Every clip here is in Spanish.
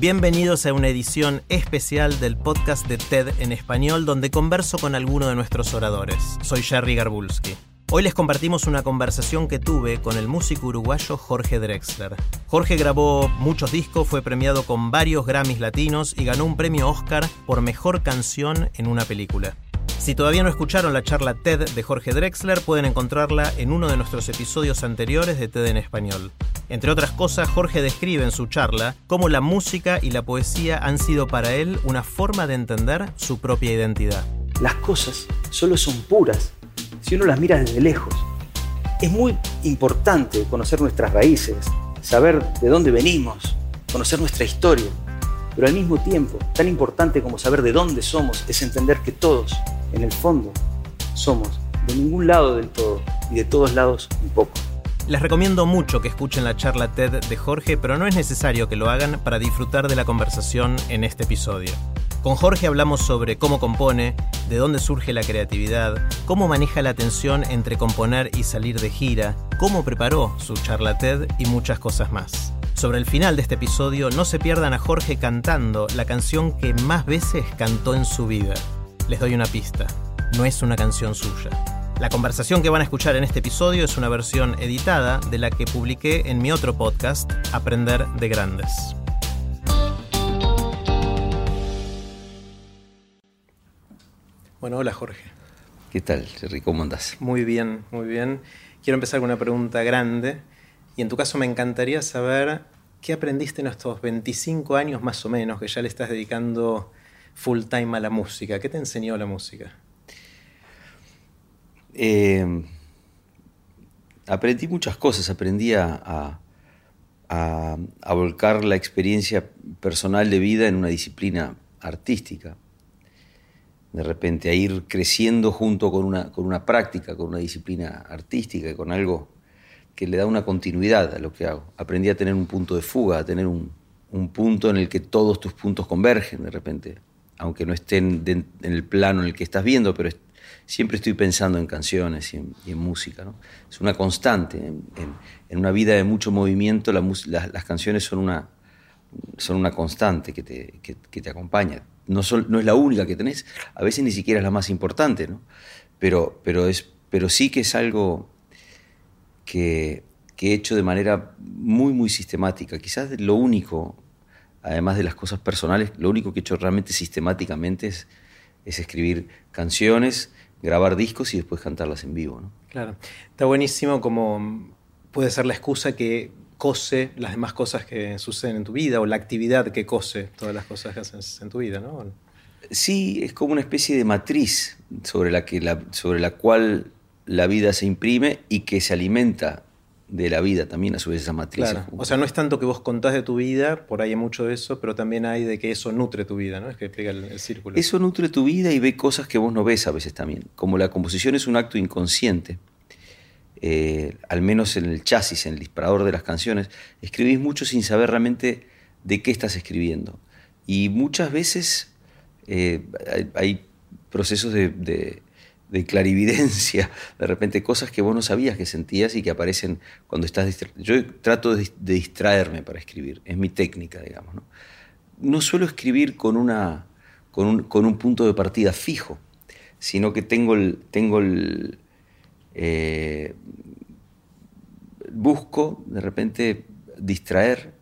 Bienvenidos a una edición especial del podcast de TED en español donde converso con alguno de nuestros oradores. Soy Jerry Garbulski. Hoy les compartimos una conversación que tuve con el músico uruguayo Jorge Drexler. Jorge grabó muchos discos, fue premiado con varios Grammys latinos y ganó un premio Oscar por mejor canción en una película. Si todavía no escucharon la charla TED de Jorge Drexler, pueden encontrarla en uno de nuestros episodios anteriores de TED en español. Entre otras cosas, Jorge describe en su charla cómo la música y la poesía han sido para él una forma de entender su propia identidad. Las cosas solo son puras si uno las mira desde lejos. Es muy importante conocer nuestras raíces, saber de dónde venimos, conocer nuestra historia. Pero al mismo tiempo, tan importante como saber de dónde somos es entender que todos, en el fondo, somos de ningún lado del todo y de todos lados un poco. Les recomiendo mucho que escuchen la charla TED de Jorge, pero no es necesario que lo hagan para disfrutar de la conversación en este episodio. Con Jorge hablamos sobre cómo compone, de dónde surge la creatividad, cómo maneja la tensión entre componer y salir de gira, cómo preparó su charla TED y muchas cosas más. Sobre el final de este episodio no se pierdan a Jorge cantando la canción que más veces cantó en su vida. Les doy una pista, no es una canción suya. La conversación que van a escuchar en este episodio es una versión editada de la que publiqué en mi otro podcast, Aprender de Grandes. Bueno, hola Jorge. ¿Qué tal, Jerry? ¿Cómo andas? Muy bien, muy bien. Quiero empezar con una pregunta grande y en tu caso me encantaría saber qué aprendiste en estos 25 años más o menos que ya le estás dedicando full time a la música. ¿Qué te enseñó la música? Eh, aprendí muchas cosas, aprendí a, volcar la experiencia personal de vida en una disciplina artística. De repente a ir creciendo junto con una, práctica, con una disciplina artística, con algo que le da una continuidad a lo que hago. Aprendí a tener un punto de fuga, a tener un, un punto en el que todos tus puntos convergen de repente, aunque no estén en el plano en el que estás viendo, pero siempre estoy pensando en canciones y en, música. ¿no? Es una constante. En, una vida de mucho movimiento, las canciones son una, son una constante que te, que, te acompaña. No, no es la única que tenés, a veces ni siquiera es la más importante, ¿no? pero, pero, es, pero sí que es algo que, que he hecho de manera muy, muy sistemática. Quizás lo único, además de las cosas personales, lo único que he hecho realmente sistemáticamente es, es escribir canciones grabar discos y después cantarlas en vivo. ¿no? Claro. Está buenísimo como puede ser la excusa que cose las demás cosas que suceden en tu vida o la actividad que cose todas las cosas que haces en tu vida, ¿no? Sí, es como una especie de matriz sobre la, que la, sobre la cual la vida se imprime y que se alimenta de la vida también a su vez esa matriz. O sea, no es tanto que vos contás de tu vida, por ahí hay mucho de eso, pero también hay de que eso nutre tu vida, ¿no? Es que explica el, círculo. Eso nutre tu vida y ve cosas que vos no ves a veces también. Como la composición es un acto inconsciente, eh, al menos en el chasis, en el disparador de las canciones, escribís mucho sin saber realmente de qué estás escribiendo. Y muchas veces eh, hay, procesos de de clarividencia, de repente cosas que vos no sabías que sentías y que aparecen cuando estás distraído. Yo trato de, distraerme para escribir, es mi técnica, digamos. No, no suelo escribir con, una, con, un, punto de partida fijo, sino que tengo el... Tengo el eh, busco de repente distraer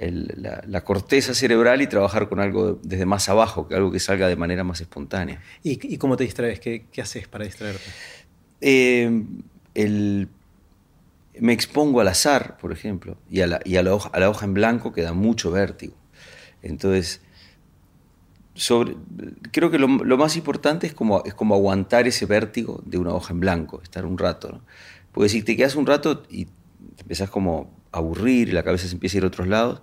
la, corteza cerebral y trabajar con algo desde más abajo, que algo que salga de manera más espontánea. ¿Y, cómo te distraes? ¿Qué, haces para distraerte? Eh, me expongo al azar, por ejemplo, y a la, y a la, hoja, a la hoja en blanco que da mucho vértigo. Entonces, sobre, creo que lo, más importante es como, es como aguantar ese vértigo de una hoja en blanco, estar un rato. Porque si te quedas un rato y empezás como aburrir y la cabeza se empieza a ir a otros lados,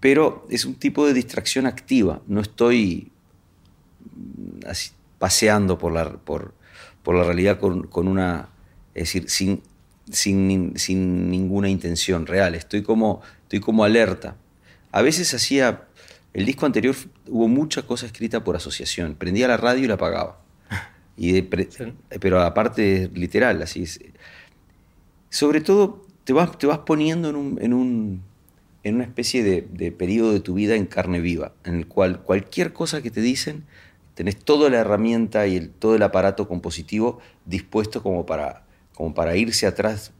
pero es un tipo de distracción activa, no estoy así, paseando por la, por, por la realidad con, con, una, es decir, sin, sin, sin, ninguna intención real, estoy como, estoy como alerta. A veces hacía, el disco anterior hubo mucha cosa escrita por asociación, prendía la radio y la apagaba. Y Pero aparte literal, así es. Sobre todo te vas, te vas poniendo en un, en un en una especie de, periodo de tu vida en carne viva, en el cual cualquier cosa que te dicen, tenés toda la herramienta y el, todo el aparato compositivo dispuesto como para, como para irse atrás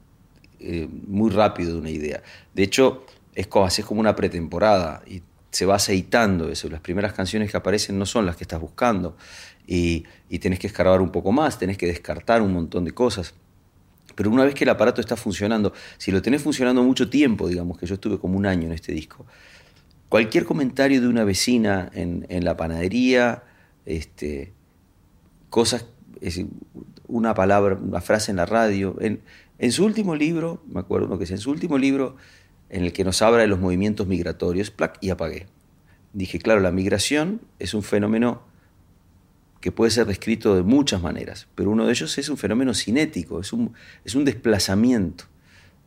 eh, muy rápido de una idea. De hecho, es como, haces como una pretemporada y se va aceitando eso. Las primeras canciones que aparecen no son las que estás buscando y, y tenés que escarbar un poco más, tenés que descartar un montón de cosas. Pero una vez que el aparato está funcionando, si lo tenés funcionando mucho tiempo, digamos que yo estuve como un año en este disco, cualquier comentario de una vecina en, la panadería, este, cosas, una palabra, una frase en la radio. En, su último libro, me acuerdo que es en su último libro, en el que nos habla de los movimientos migratorios, plac, y apagué. Dije, claro, la migración es un fenómeno que puede ser descrito de muchas maneras, pero uno de ellos es un fenómeno cinético, es un, es un desplazamiento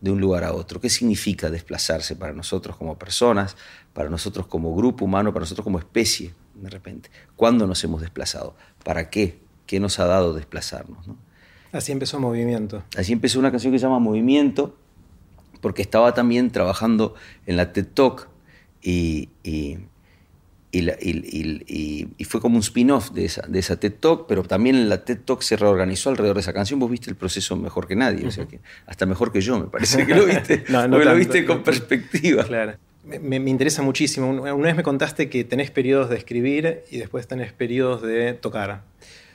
de un lugar a otro. ¿Qué significa desplazarse para nosotros como personas, para nosotros como grupo humano, para nosotros como especie, de repente? ¿Cuándo nos hemos desplazado? ¿Para qué? ¿Qué nos ha dado desplazarnos? Así empezó Movimiento. Así empezó una canción que se llama Movimiento, porque estaba también trabajando en la TED Talk y, y y, fue como un spin-off de esa, de esa TED Talk, pero también la TED Talk se reorganizó alrededor de esa canción. Vos viste el proceso mejor que nadie, o sea que hasta mejor que yo, me parece que lo viste, no, no lo viste con perspectiva. Claro. Me, me, interesa muchísimo. Una vez me contaste que tenés periodos de escribir y después tenés periodos de tocar.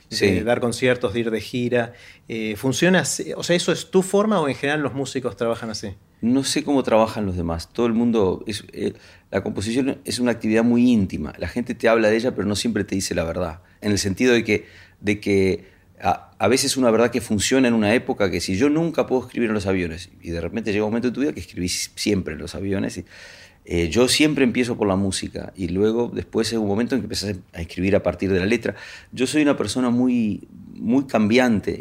De dar conciertos, de ir de gira. Eh, ¿Funciona así? O sea, ¿eso es tu forma o en general los músicos trabajan así? No sé cómo trabajan los demás. Todo el mundo. Es, eh, la composición es una actividad muy íntima. La gente te habla de ella, pero no siempre te dice la verdad. En el sentido de que, de que a, a, veces una verdad que funciona en una época que si yo nunca puedo escribir en los aviones y de repente llega un momento en tu vida que escribís siempre en los aviones. Y, eh, yo siempre empiezo por la música y luego después es un momento en que empiezas a escribir a partir de la letra. Yo soy una persona muy, muy cambiante,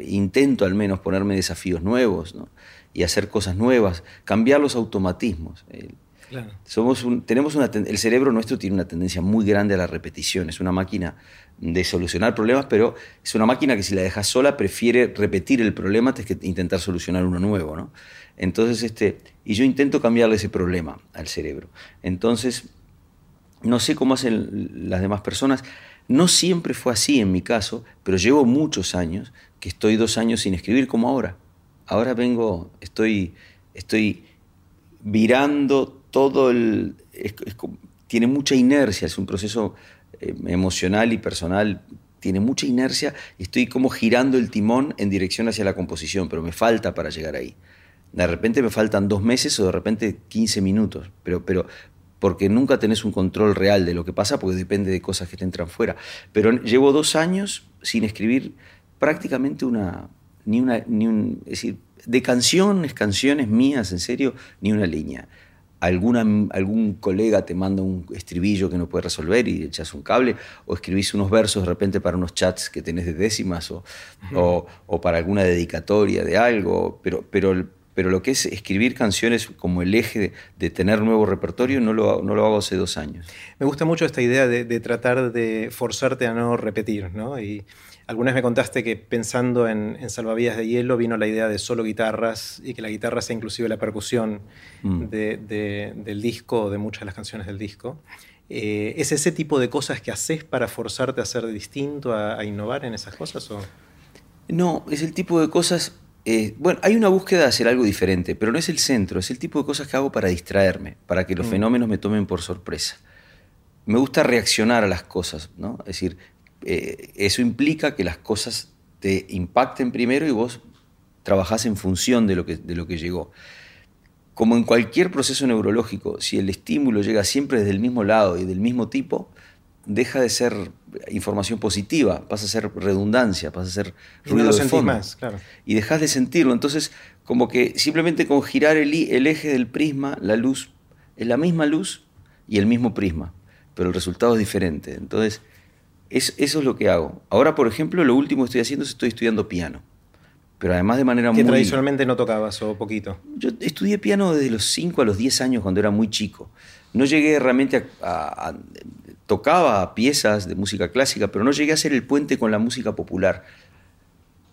intento al menos ponerme desafíos nuevos ¿no? y hacer cosas nuevas, cambiar los automatismos. Somos tenemos una, el cerebro nuestro tiene una tendencia muy grande a la repetición. Es una máquina de solucionar problemas, pero es una máquina que si la dejas sola prefiere repetir el problema antes que intentar solucionar uno nuevo. ¿no? Entonces, este, y yo intento cambiarle ese problema al cerebro. Entonces, no sé cómo hacen las demás personas. No siempre fue así en mi caso, pero llevo muchos años que estoy dos años sin escribir como ahora. Ahora vengo, estoy, estoy virando todo el... tiene mucha inercia, es un proceso eh, emocional y personal, tiene mucha inercia y estoy como girando el timón en dirección hacia la composición, pero me falta para llegar ahí. De repente me faltan dos meses o de repente 15 minutos, pero, pero porque nunca tenés un control real de lo que pasa, porque depende de cosas que te entran fuera. Pero llevo dos años sin escribir prácticamente una, ni una, ni un, es decir, de canciones, canciones mías, en serio, ni una línea alguna, algún colega te manda un estribillo que no puede resolver y echas un cable, o escribís unos versos de repente para unos chats que tenés de décimas, o, o, para alguna dedicatoria de algo, pero, pero, pero lo que es escribir canciones como el eje de, tener nuevo repertorio no lo, no lo hago hace dos años. Me gusta mucho esta idea de, de tratar de forzarte a no repetir, ¿no? Y, Algunas me contaste que pensando en, Salvavidas de Hielo vino la idea de solo guitarras y que la guitarra sea inclusive la percusión mm. del disco, de muchas de las canciones del disco. Eh, ¿Es ese tipo de cosas que haces para forzarte a ser distinto, a, innovar en esas cosas? O? No, es el tipo de cosas... Eh, bueno, hay una búsqueda de hacer algo diferente, pero no es el centro, es el tipo de cosas que hago para distraerme, para que los mm. fenómenos me tomen por sorpresa. Me gusta reaccionar a las cosas, ¿no? Es decir, eh, eso implica que las cosas te impacten primero y vos trabajás en función de lo, que, de lo que llegó. Como en cualquier proceso neurológico, si el estímulo llega siempre desde el mismo lado y del mismo tipo, deja de ser información positiva, pasa a ser redundancia, pasa a ser ruido de fondo. Más, claro. Y dejas de sentirlo. Entonces, como que simplemente con girar el, el eje del prisma, la luz es la misma luz y el mismo prisma, pero el resultado es diferente. Entonces, eso es lo que hago. Ahora, por ejemplo, lo último que estoy haciendo es estoy estudiando piano. Pero además de manera muy... ¿Que tradicionalmente no tocabas o poquito? Yo estudié piano desde los 5 a los 10 años cuando era muy chico. No llegué realmente a, Tocaba piezas de música clásica, pero no llegué a hacer el puente con la música popular.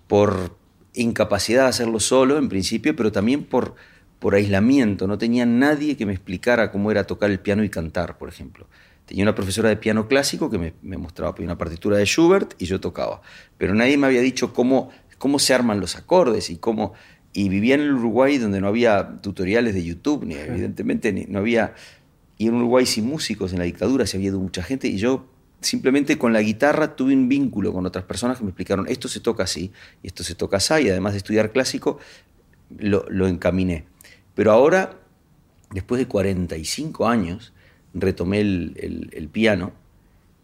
Por incapacidad de hacerlo solo, en principio, pero también por, por aislamiento. No tenía nadie que me explicara cómo era tocar el piano y cantar, por ejemplo. Tenía una profesora de piano clásico que me, mostraba una partitura de Schubert y yo tocaba. Pero nadie me había dicho cómo, cómo se arman los acordes y cómo... Y vivía en el Uruguay donde no había tutoriales de YouTube, ni evidentemente ni, no había... Y en Uruguay sin músicos, en la dictadura se había ido mucha gente y yo simplemente con la guitarra tuve un vínculo con otras personas que me explicaron esto se toca así y esto se toca así y además de estudiar clásico lo, lo encaminé. Pero ahora, después de 45 años, retomé el, piano,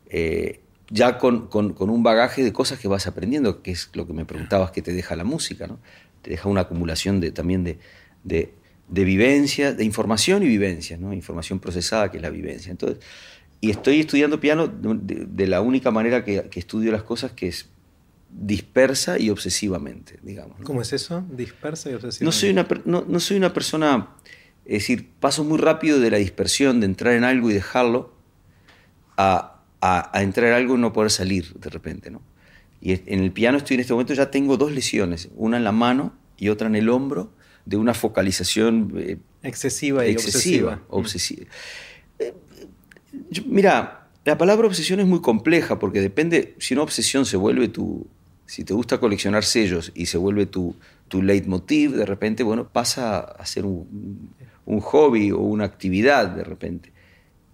eh, ya con, un bagaje de cosas que vas aprendiendo, que es lo que me preguntabas que te deja la música, ¿no? Te deja una acumulación de, también de, de vivencia, de información y vivencia, ¿no? Información procesada que es la vivencia. Entonces, y estoy estudiando piano de, la única manera que, estudio las cosas, que es dispersa y obsesivamente, digamos. ¿Cómo es eso? Dispersa y obsesivamente. No soy una, no, no soy una persona es decir, paso muy rápido de la dispersión, de entrar en algo y dejarlo, a, entrar en algo y no poder salir de repente. ¿no? Y en el piano estoy en este momento, ya tengo dos lesiones, una en la mano y otra en el hombro, de una focalización eh, excesiva y excesiva. obsesiva. Eh, mira, la palabra obsesión es muy compleja porque depende, si una obsesión se vuelve tu, si te gusta coleccionar sellos y se vuelve tu, tu leitmotiv, de repente, bueno, pasa a ser un, un hobby o una actividad de repente.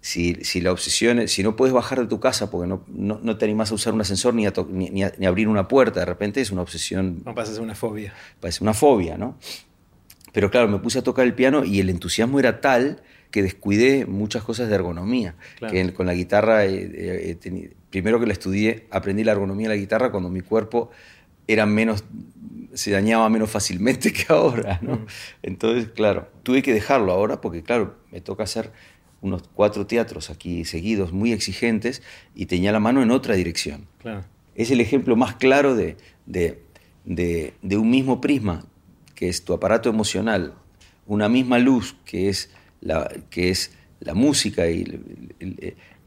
Si, si, la obsesión es, si no puedes bajar de tu casa porque no, no, te animas a usar un ascensor ni a, ni, abrir una puerta, de repente es una obsesión. No pasa a ser una fobia. Parece una fobia, ¿no? Pero claro, me puse a tocar el piano y el entusiasmo era tal que descuidé muchas cosas de ergonomía. Que con la guitarra, eh, eh, primero que la estudié, aprendí la ergonomía de la guitarra cuando mi cuerpo era menos se dañaba menos fácilmente que ahora, ¿no? Mm. Entonces, claro, tuve que dejarlo ahora porque, claro, me toca hacer unos cuatro teatros aquí seguidos, muy exigentes, y tenía la mano en otra dirección. Es el ejemplo más claro de, de, un mismo prisma, que es tu aparato emocional, una misma luz, que es la, que es la música, y,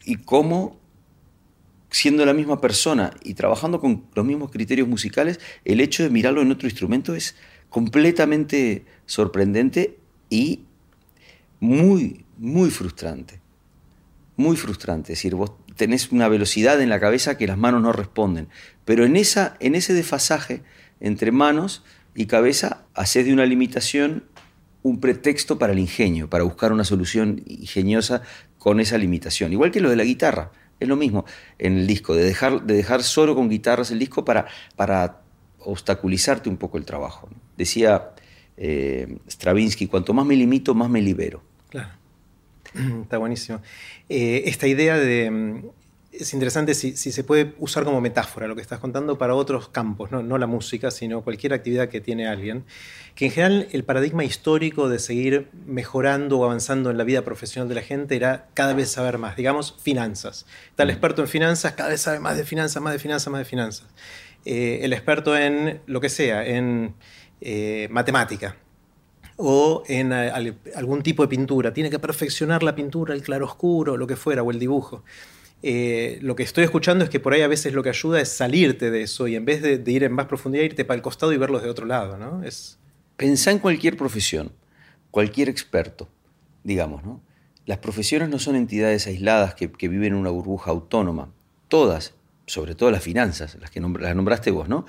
y cómo siendo la misma persona y trabajando con los mismos criterios musicales, el hecho de mirarlo en otro instrumento es completamente sorprendente y muy, muy frustrante. Muy frustrante. Es decir, vos tenés una velocidad en la cabeza que las manos no responden. Pero en, esa, en ese desfasaje entre manos y cabeza, haces de una limitación un pretexto para el ingenio, para buscar una solución ingeniosa con esa limitación. Igual que lo de la guitarra. Es lo mismo en el disco, de dejar, de dejar solo con guitarras el disco para, para obstaculizarte un poco el trabajo. Decía eh, Stravinsky, cuanto más me limito, más me libero. Claro, está buenísimo. Eh, esta idea de, mm, es interesante si, se puede usar como metáfora lo que estás contando para otros campos, ¿no? la música, sino cualquier actividad que tiene alguien, que en general el paradigma histórico de seguir mejorando o avanzando en la vida profesional de la gente era cada vez saber más, digamos, finanzas. El mm. experto en finanzas, cada vez sabe más de finanzas, más de finanzas, más de finanzas. Eh, el experto en lo que sea, en eh, matemática, o en eh, algún tipo de pintura. Tiene que perfeccionar la pintura, el claroscuro, lo que fuera, o el dibujo. Eh, lo que estoy escuchando es que por ahí a veces lo que ayuda es salirte de eso y en vez de, ir en más profundidad, irte para el costado y verlos de otro lado. ¿no? Es... Pensá en cualquier profesión, cualquier experto, digamos. ¿no? Las profesiones no son entidades aisladas que, viven en una burbuja autónoma. Todas, sobre todo las finanzas, las que las nombraste vos, ¿no?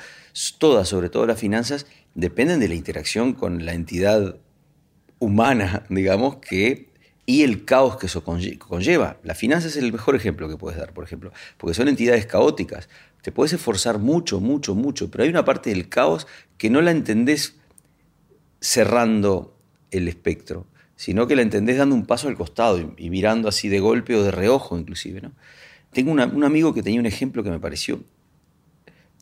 Todas, sobre todo las finanzas, dependen de la interacción con la entidad humana, digamos, que y el caos que eso conlleva. La finanza es el mejor ejemplo que puedes dar, por ejemplo, porque son entidades caóticas. Te puedes esforzar mucho, mucho, mucho, pero hay una parte del caos que no la entendés cerrando el espectro, sino que la entendés dando un paso al costado y, mirando así de golpe o de reojo inclusive. ¿no? Tengo un amigo que tenía un ejemplo que me pareció,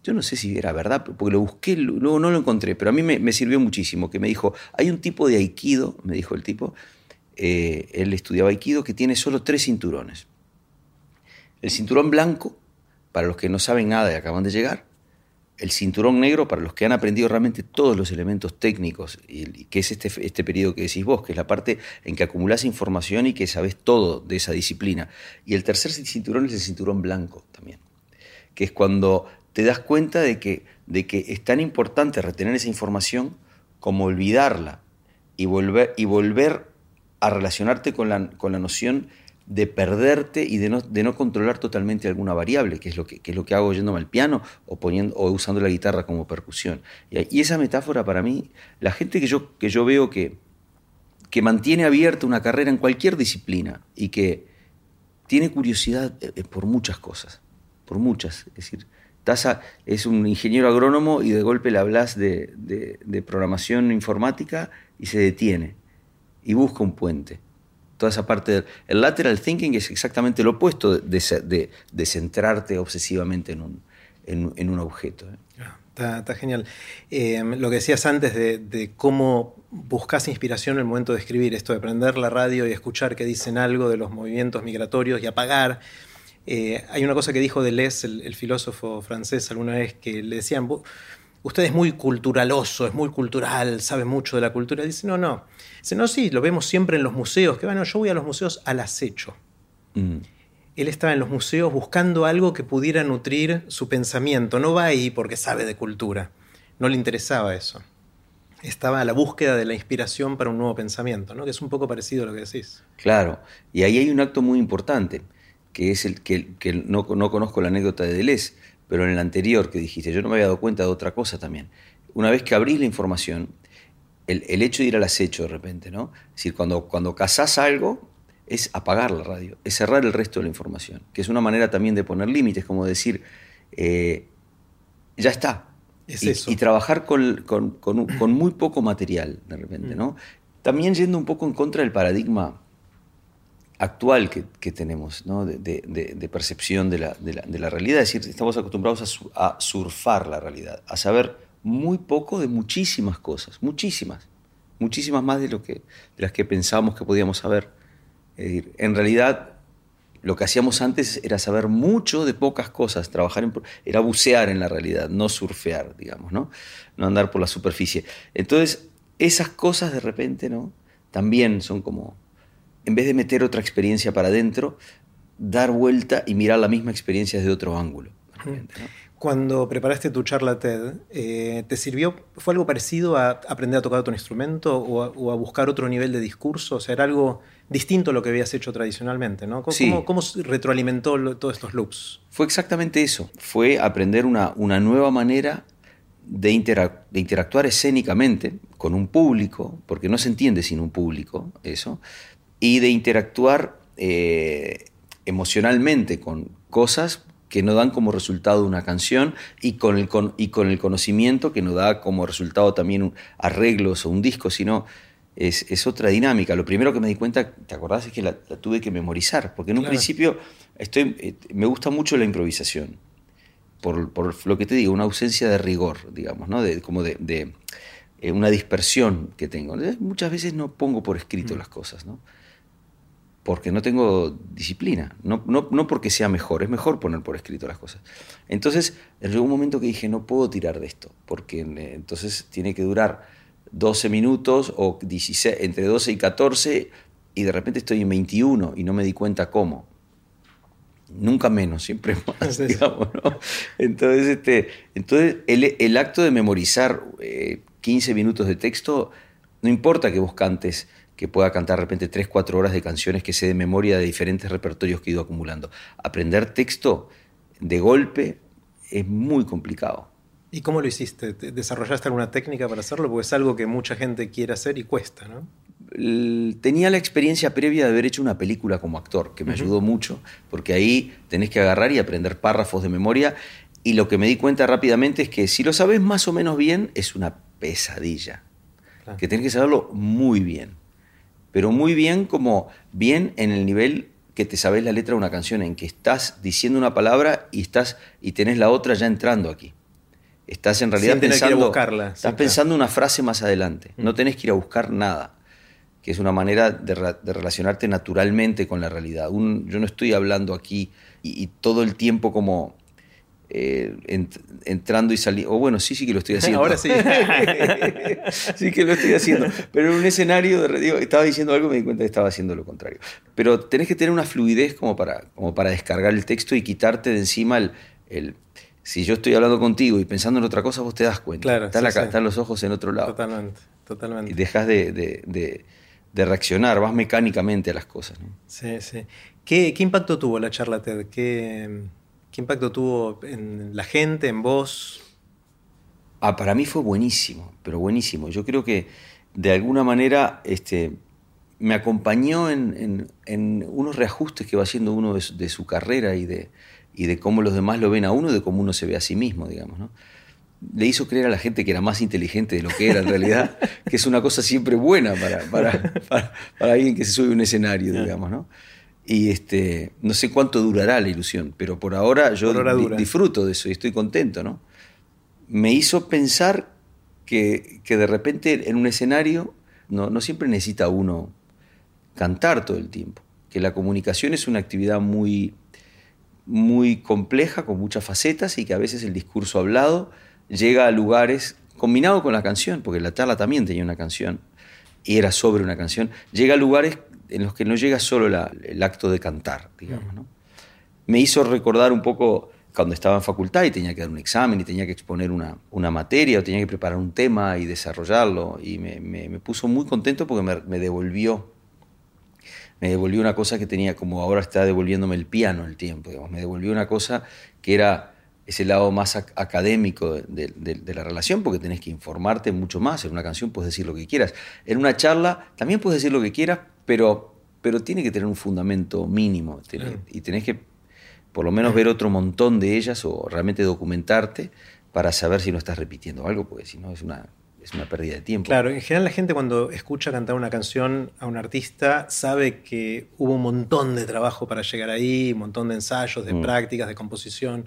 yo no sé si era verdad, porque lo busqué, luego no lo encontré, pero a mí me, sirvió muchísimo, que me dijo, hay un tipo de aikido, me dijo el tipo, eh, él estudiaba aikido, que tiene solo tres cinturones. El cinturón blanco, para los que no saben nada y acaban de llegar, el cinturón negro para los que han aprendido realmente todos los elementos técnicos, y, que es este, este periodo que decís vos, que es la parte en que acumulás información y que sabes todo de esa disciplina. Y el tercer cinturón es el cinturón blanco también, que es cuando te das cuenta de que, de que es tan importante retener esa información como olvidarla y volver, y volver a relacionarte con la, con la noción de perderte y de no, de no, controlar totalmente alguna variable, que es lo que, es lo que hago yéndome al piano o, poniendo, o usando la guitarra como percusión. Y, esa metáfora para mí, la gente que yo, que yo veo que, que mantiene abierta una carrera en cualquier disciplina y que tiene curiosidad eh, eh, por muchas cosas, por muchas. Es decir, Taza es un ingeniero agrónomo y de golpe le hablas de, de programación informática y se detiene y busca un puente toda esa parte El lateral thinking es exactamente lo opuesto de, de, centrarte obsesivamente en un, en, un objeto. ¿eh? Ah, está, genial. Eh, lo que decías antes de, cómo buscas inspiración en el momento de escribir, esto de prender la radio y escuchar que dicen algo de los movimientos migratorios y apagar. Eh, hay una cosa que dijo Deleuze, el, el filósofo francés, alguna vez, que le decían, usted es muy culturaloso, es muy cultural, sabe mucho de la cultura. Dice, no, no. Dice, no, sí, lo vemos siempre en los museos, que bueno, yo voy a los museos al acecho. Mm. Él estaba en los museos buscando algo que pudiera nutrir su pensamiento. No va ahí porque sabe de cultura. No le interesaba eso. Estaba a la búsqueda de la inspiración para un nuevo pensamiento, ¿no? que es un poco parecido a lo que decís. Claro, y ahí hay un acto muy importante, que es el que, no, no conozco la anécdota de Deleuze, pero en el anterior que dijiste, yo no me había dado cuenta de otra cosa también. Una vez que abrís la información, el, hecho de ir al acecho de repente, ¿no? Es decir, cuando, cuando cazás algo, es apagar la radio, es cerrar el resto de la información, que es una manera también de poner límites, como decir, eh, ya está. Es y, eso. y, trabajar con, muy poco material, de repente, mm. ¿no? También yendo un poco en contra del paradigma actual que, tenemos, de, percepción de la, realidad. Es decir, estamos acostumbrados a, surfar la realidad, a saber muy poco de muchísimas cosas, muchísimas, muchísimas más de, lo que, de las que pensábamos que podíamos saber. en realidad, lo que hacíamos antes era saber mucho de pocas cosas, trabajar en, era bucear en la realidad, no surfear, digamos, ¿no? No andar por la superficie. Entonces, esas cosas de repente, ¿no? También son como, en vez de meter otra experiencia para adentro, dar vuelta y mirar la misma experiencia desde otro ángulo. Cuando preparaste tu charla TED, eh, ¿te sirvió, fue algo parecido a aprender a tocar otro instrumento o a, buscar otro nivel de discurso? O sea, era algo distinto a lo que habías hecho tradicionalmente, ¿no? ¿Cómo, cómo, retroalimentó todos estos loops? Fue exactamente eso, fue aprender una, una nueva manera de, de, interactuar escénicamente con un público, porque no se entiende sin un público eso, y de interactuar eh, emocionalmente con cosas que no dan como resultado una canción y con el, y con el conocimiento que no da como resultado también arreglos o un disco, sino es, otra dinámica. Lo primero que me di cuenta, ¿te acordás? Es que la, tuve que memorizar, porque en un principio estoy, eh, me gusta mucho la improvisación, por, lo que te digo, una ausencia de rigor, digamos, ¿no? de, como de, eh, una dispersión que tengo. Muchas veces no pongo por escrito mm. las cosas, ¿no? Porque no tengo disciplina, no, no, porque sea mejor, es mejor poner por escrito las cosas. Entonces, en un momento que dije, no puedo tirar de esto, porque eh, entonces tiene que durar 12 minutos o 16, entre 12 y 14 y de repente estoy en 21 y no me di cuenta cómo. Nunca menos, siempre más, digamos, ¿no? Entonces, este, entonces el, acto de memorizar 15 eh, minutos de texto, no importa que vos cantes que pueda cantar de repente 3, 4 horas de canciones que sé de memoria de diferentes repertorios que he ido acumulando. Aprender texto de golpe es muy complicado. ¿Y cómo lo hiciste? ¿Desarrollaste alguna técnica para hacerlo? Porque es algo que mucha gente quiere hacer y cuesta, ¿no? Tenía la experiencia previa de haber hecho una película como actor, que me ayudó mucho, porque ahí tenés que agarrar y aprender párrafos de memoria. Y lo que me di cuenta rápidamente es que si lo sabes más o menos bien, es una pesadilla. Que tenés que saberlo muy bien pero muy bien como bien en el nivel que te sabes la letra de una canción, en que estás diciendo una palabra y, estás, y tenés la otra ya entrando aquí. Estás en realidad pensando, buscarla, estás pensando una frase más adelante. No mm. tenés que ir a buscar nada, que es una manera de, relacionarte naturalmente con la realidad. yo no estoy hablando aquí y todo el tiempo como eh, entrando y saliendo. O bueno, sí, sí que lo estoy haciendo. Ahora sí. sí que lo estoy haciendo. Pero en un escenario, de, estaba diciendo algo y me di cuenta que estaba haciendo lo contrario. Pero tenés que tener una fluidez como para, como para descargar el texto y quitarte de encima el, si yo estoy hablando contigo y pensando en otra cosa, vos te das cuenta. Claro, están, los ojos en otro lado. Totalmente, totalmente. Y dejas de, reaccionar, vas mecánicamente a las cosas. Sí, sí. ¿Qué, ¿Qué, impacto tuvo la charla TED? ¿Qué, ¿Qué impacto tuvo en la gente, en vos? Ah, para mí fue buenísimo, pero buenísimo. Yo creo que de alguna manera este, me acompañó en, unos reajustes que va haciendo uno de su, carrera y de, y de cómo los demás lo ven a uno y de cómo uno se ve a sí mismo, digamos. ¿no? Le hizo creer a la gente que era más inteligente de lo que era en realidad, que es una cosa siempre buena para, para, para, alguien que se sube a un escenario, digamos. ¿no? Y este, no sé cuánto durará la ilusión, pero por ahora yo disfruto de eso y estoy contento, ¿no? Me hizo pensar que, que de repente en un escenario no, no, siempre necesita uno cantar todo el tiempo, que la comunicación es una actividad muy, muy compleja, con muchas facetas y que a veces el discurso hablado llega a lugares, combinado con la canción, porque la charla también tenía una canción y era sobre una canción, llega a lugares en los que no llega solo el acto de cantar, digamos. ¿no? Me hizo recordar un poco cuando estaba en facultad y tenía que dar un examen y tenía que exponer una, una materia o tenía que preparar un tema y desarrollarlo. Y me, me, puso muy contento porque me, me, devolvió. Me devolvió una cosa que tenía, como ahora está devolviéndome el piano el tiempo. Me devolvió una cosa que era ese lado más académico de, de, la relación, porque tenés que informarte mucho más. En una canción puedes decir lo que quieras. En una charla también puedes decir lo que quieras, pero, pero tiene que tener un fundamento mínimo y tenés que por lo menos ver otro montón de ellas o realmente documentarte para saber si no estás repitiendo algo, porque si no es una, es una pérdida de tiempo. Claro, en general la gente cuando escucha cantar una canción a un artista sabe que hubo un montón de trabajo para llegar ahí, un montón de ensayos, de mm. prácticas, de composición.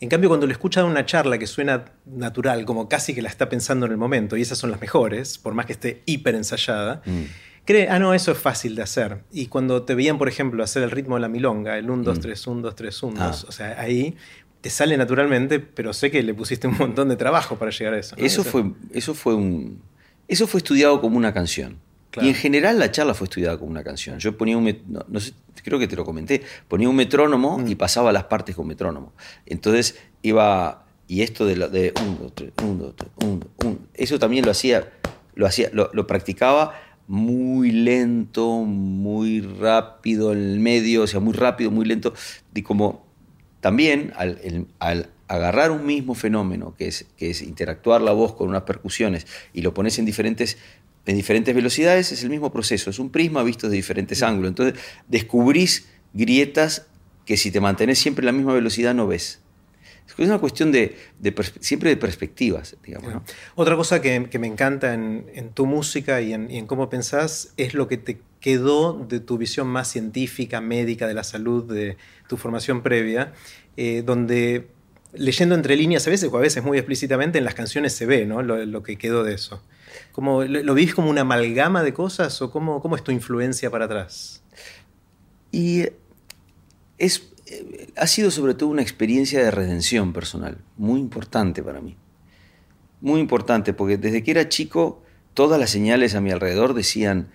En cambio, cuando le escucha una charla que suena natural, como casi que la está pensando en el momento, y esas son las mejores, por más que esté hiper ensayada, mm cree, ah, no, eso es fácil de hacer. Y cuando te veían, por ejemplo, hacer el ritmo de la milonga, el 1, 2, 3, 1, 2, 3, 1, 2, o sea, ahí te sale naturalmente, pero sé que le pusiste un montón de trabajo para llegar a eso. Eso, fue, eso, fue un, eso fue estudiado como una canción. Y en general la charla fue estudiada como una canción. Yo ponía un, no, sé, creo que te lo comenté, ponía un metrónomo mm. y pasaba las partes con metrónomo. Entonces iba, y esto de, de 1, 2, 3, 1, 2, 3, 1, 1, eso también lo hacía, lo, hacía, lo, lo practicaba muy lento, muy rápido en el medio, o sea, muy rápido, muy lento, y como también al, agarrar un mismo fenómeno, que es, que es interactuar la voz con unas percusiones, y lo pones en diferentes, en diferentes velocidades, es el mismo proceso, es un prisma visto de diferentes ángulos. Entonces descubrís grietas que si te mantienes siempre en la misma velocidad no ves. Es una cuestión de, siempre de perspectivas, digamos. Otra cosa que, me encanta en, tu música y en, cómo pensás es lo que te quedó de tu visión más científica, médica, de la salud, de tu formación previa, eh, donde leyendo entre líneas a veces o a veces muy explícitamente en las canciones se ve ¿no? lo, que quedó de eso. ¿Cómo, ¿Lo, lo como una amalgama de cosas o cómo, cómo es tu influencia para atrás? Y es ha sido sobre todo una experiencia de redención personal, muy importante para mí. Muy importante, porque desde que era chico, todas las señales a mi alrededor decían,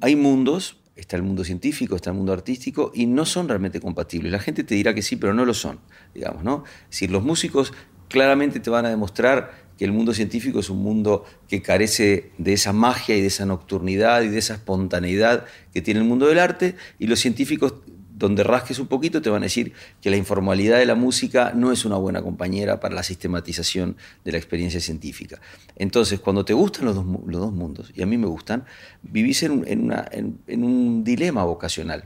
hay mundos, está el mundo científico, está el mundo artístico, y no son realmente compatibles. La gente te dirá que sí, pero no lo son, digamos, ¿no? Si los músicos claramente te van a demostrar que el mundo científico es un mundo que carece de esa magia y de esa nocturnidad y de esa espontaneidad que tiene el mundo del arte, y los científicos donde rasques un poquito te van a decir que la informalidad de la música no es una buena compañera para la sistematización de la experiencia científica. Entonces, cuando te gustan los dos, los dos mundos, y a mí me gustan, vivís en, en, un dilema vocacional.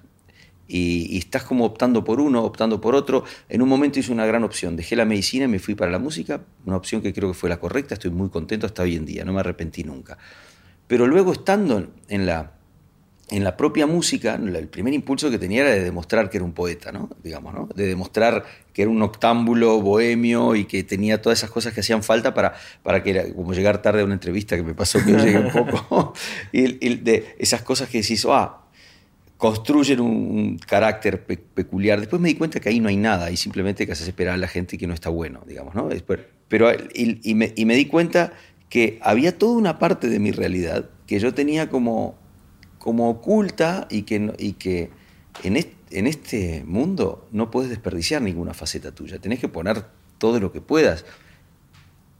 Y, estás como optando por uno, optando por otro. En un momento hice una gran opción, dejé la medicina y me fui para la música, una opción que creo que fue la correcta, estoy muy contento hasta hoy en día, no me arrepentí nunca. Pero luego estando en la en la propia música, el primer impulso que tenía era de demostrar que era un poeta, ¿no? Digamos, ¿no? De demostrar que era un octámbulo bohemio y que tenía todas esas cosas que hacían falta para, para que era como llegar tarde a una entrevista que me pasó que yo llegué un poco. y, de esas cosas que decís, ah, construyen un, carácter peculiar. Después me di cuenta que ahí no hay nada, ahí simplemente que haces esperar a la gente que no está bueno, digamos, ¿no? Pero, y, me, y me di cuenta que había toda una parte de mi realidad que yo tenía como como oculta y que, y que en, en este mundo no puedes desperdiciar ninguna faceta tuya. Tenés que poner todo lo que puedas.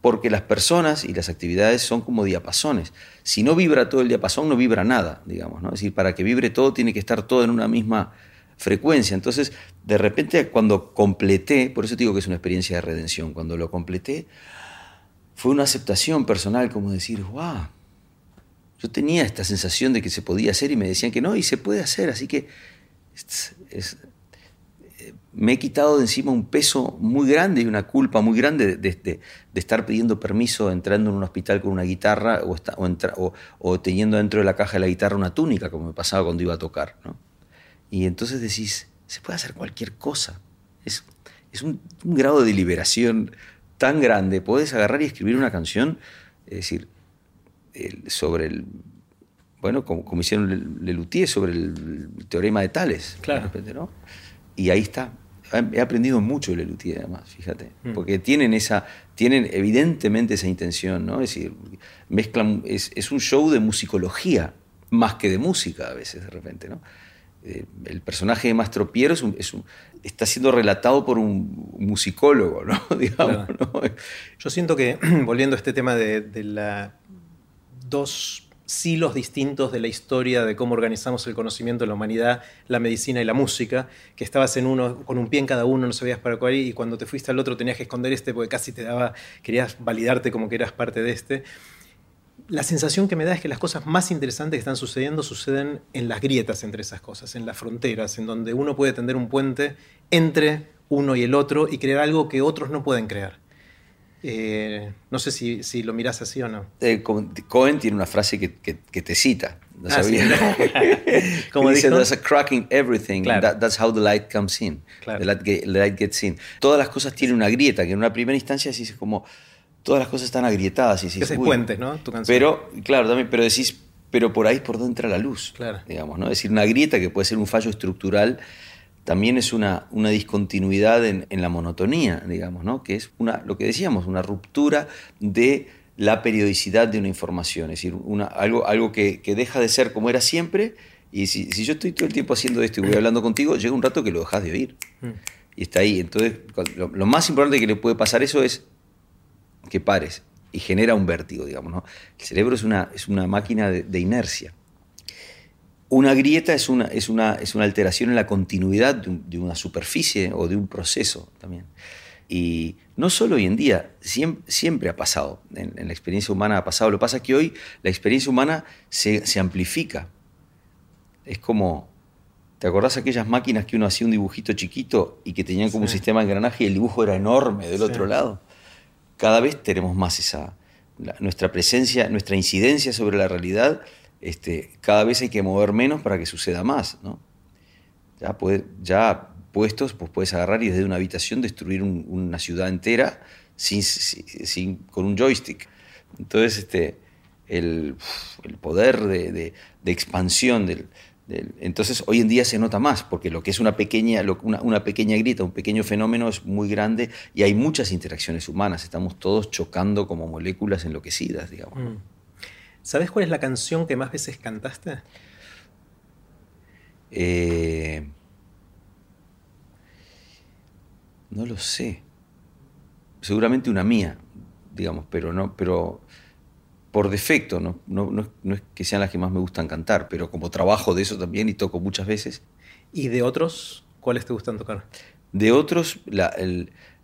Porque las personas y las actividades son como diapasones. Si no vibra todo el diapasón, no vibra nada, digamos. ¿no? Es decir, para que vibre todo, tiene que estar todo en una misma frecuencia. Entonces, de repente, cuando completé, por eso digo que es una experiencia de redención, cuando lo completé, fue una aceptación personal, como decir, wow, yo tenía esta sensación de que se podía hacer y me decían que no, y se puede hacer, así que me he quitado de encima un peso muy grande y una culpa muy grande de, estar pidiendo permiso entrando en un hospital con una guitarra o, o, teniendo dentro de la caja de la guitarra una túnica, como me pasaba cuando iba a tocar. Y entonces decís, se puede hacer cualquier cosa. Es, es un, un, grado de liberación tan grande. Puedes agarrar y escribir una canción, es decir, sobre el, bueno, como, como hicieron Lelutier sobre el, teorema de Tales. Claro. ¿no? Y ahí está. He aprendido mucho de Lelutier, además, fíjate. Mm. Porque tienen esa, tienen evidentemente esa intención, ¿no? Es decir, mezclan, es, es un show de musicología, más que de música a veces, de repente, ¿no? Eh, el personaje de Mastro Piero es es está siendo relatado por un musicólogo, ¿no? Digamos, ¿no? Yo siento que, volviendo a este tema de, de la dos silos distintos de la historia de cómo organizamos el conocimiento de la humanidad, la medicina y la música, que estabas en uno con un pie en cada uno, no sabías para cuál y cuando te fuiste al otro tenías que esconder este porque casi te daba, querías validarte como que eras parte de este. La sensación que me da es que las cosas más interesantes que están sucediendo suceden en las grietas entre esas cosas, en las fronteras, en donde uno puede tender un puente entre uno y el otro y crear algo que otros no pueden crear. Eh, no sé si, si, lo miras así o no. Eh, Cohen tiene una frase que, que, te cita. No ah, sabía. Como dice, there's a crack in everything. that's how the light comes in. The, light gets in. Todas las cosas tienen una grieta, que en una primera instancia decís como, todas las cosas están agrietadas. Y decís, es puente, ¿no? Tu canción. Pero, claro, también, pero decís, pero por ahí es por donde entra la luz. Claro. Digamos, ¿no? Es decir, una grieta que puede ser un fallo estructural también es una, una discontinuidad en, la monotonía, digamos, ¿no? que es una, lo que decíamos, una ruptura de la periodicidad de una información, es decir, una, algo, algo que, deja de ser como era siempre, y si, yo estoy todo el tiempo haciendo esto y voy hablando contigo, llega un rato que lo dejas de oír, mm. y está ahí. Entonces, lo, más importante que le puede pasar eso es que pares, y genera un vértigo, digamos. ¿no? El cerebro es una, es una máquina de inercia. Una grieta es una, es una, es una alteración en la continuidad de, una superficie o de un proceso también. Y no solo hoy en día, siempre, ha pasado, en, la experiencia humana ha pasado. Lo que pasa es que hoy la experiencia humana se, amplifica. Es como, ¿te acordás aquellas máquinas que uno hacía un dibujito chiquito y que tenían como un sistema de engranaje y el dibujo era enorme del otro lado? Cada vez tenemos más esa, nuestra presencia, nuestra incidencia sobre la realidad este, cada vez hay que mover menos para que suceda más. Ya, puestos, pues puedes agarrar y desde una habitación destruir una ciudad entera sin, con un joystick. Entonces, este, el, poder de, expansión del, entonces hoy en día se nota más, porque lo que es una pequeña, una, pequeña grieta, un pequeño fenómeno es muy grande y hay muchas interacciones humanas, estamos todos chocando como moléculas enloquecidas, digamos. Mm. ¿Sabes cuál es la canción que más veces cantaste? Eh, no lo sé. Seguramente una mía, digamos, pero no, pero por defecto, no, no, es que sean las que más me gustan cantar, pero como trabajo de eso también y toco muchas veces. ¿Y de otros, cuáles te gustan tocar? De otros, la,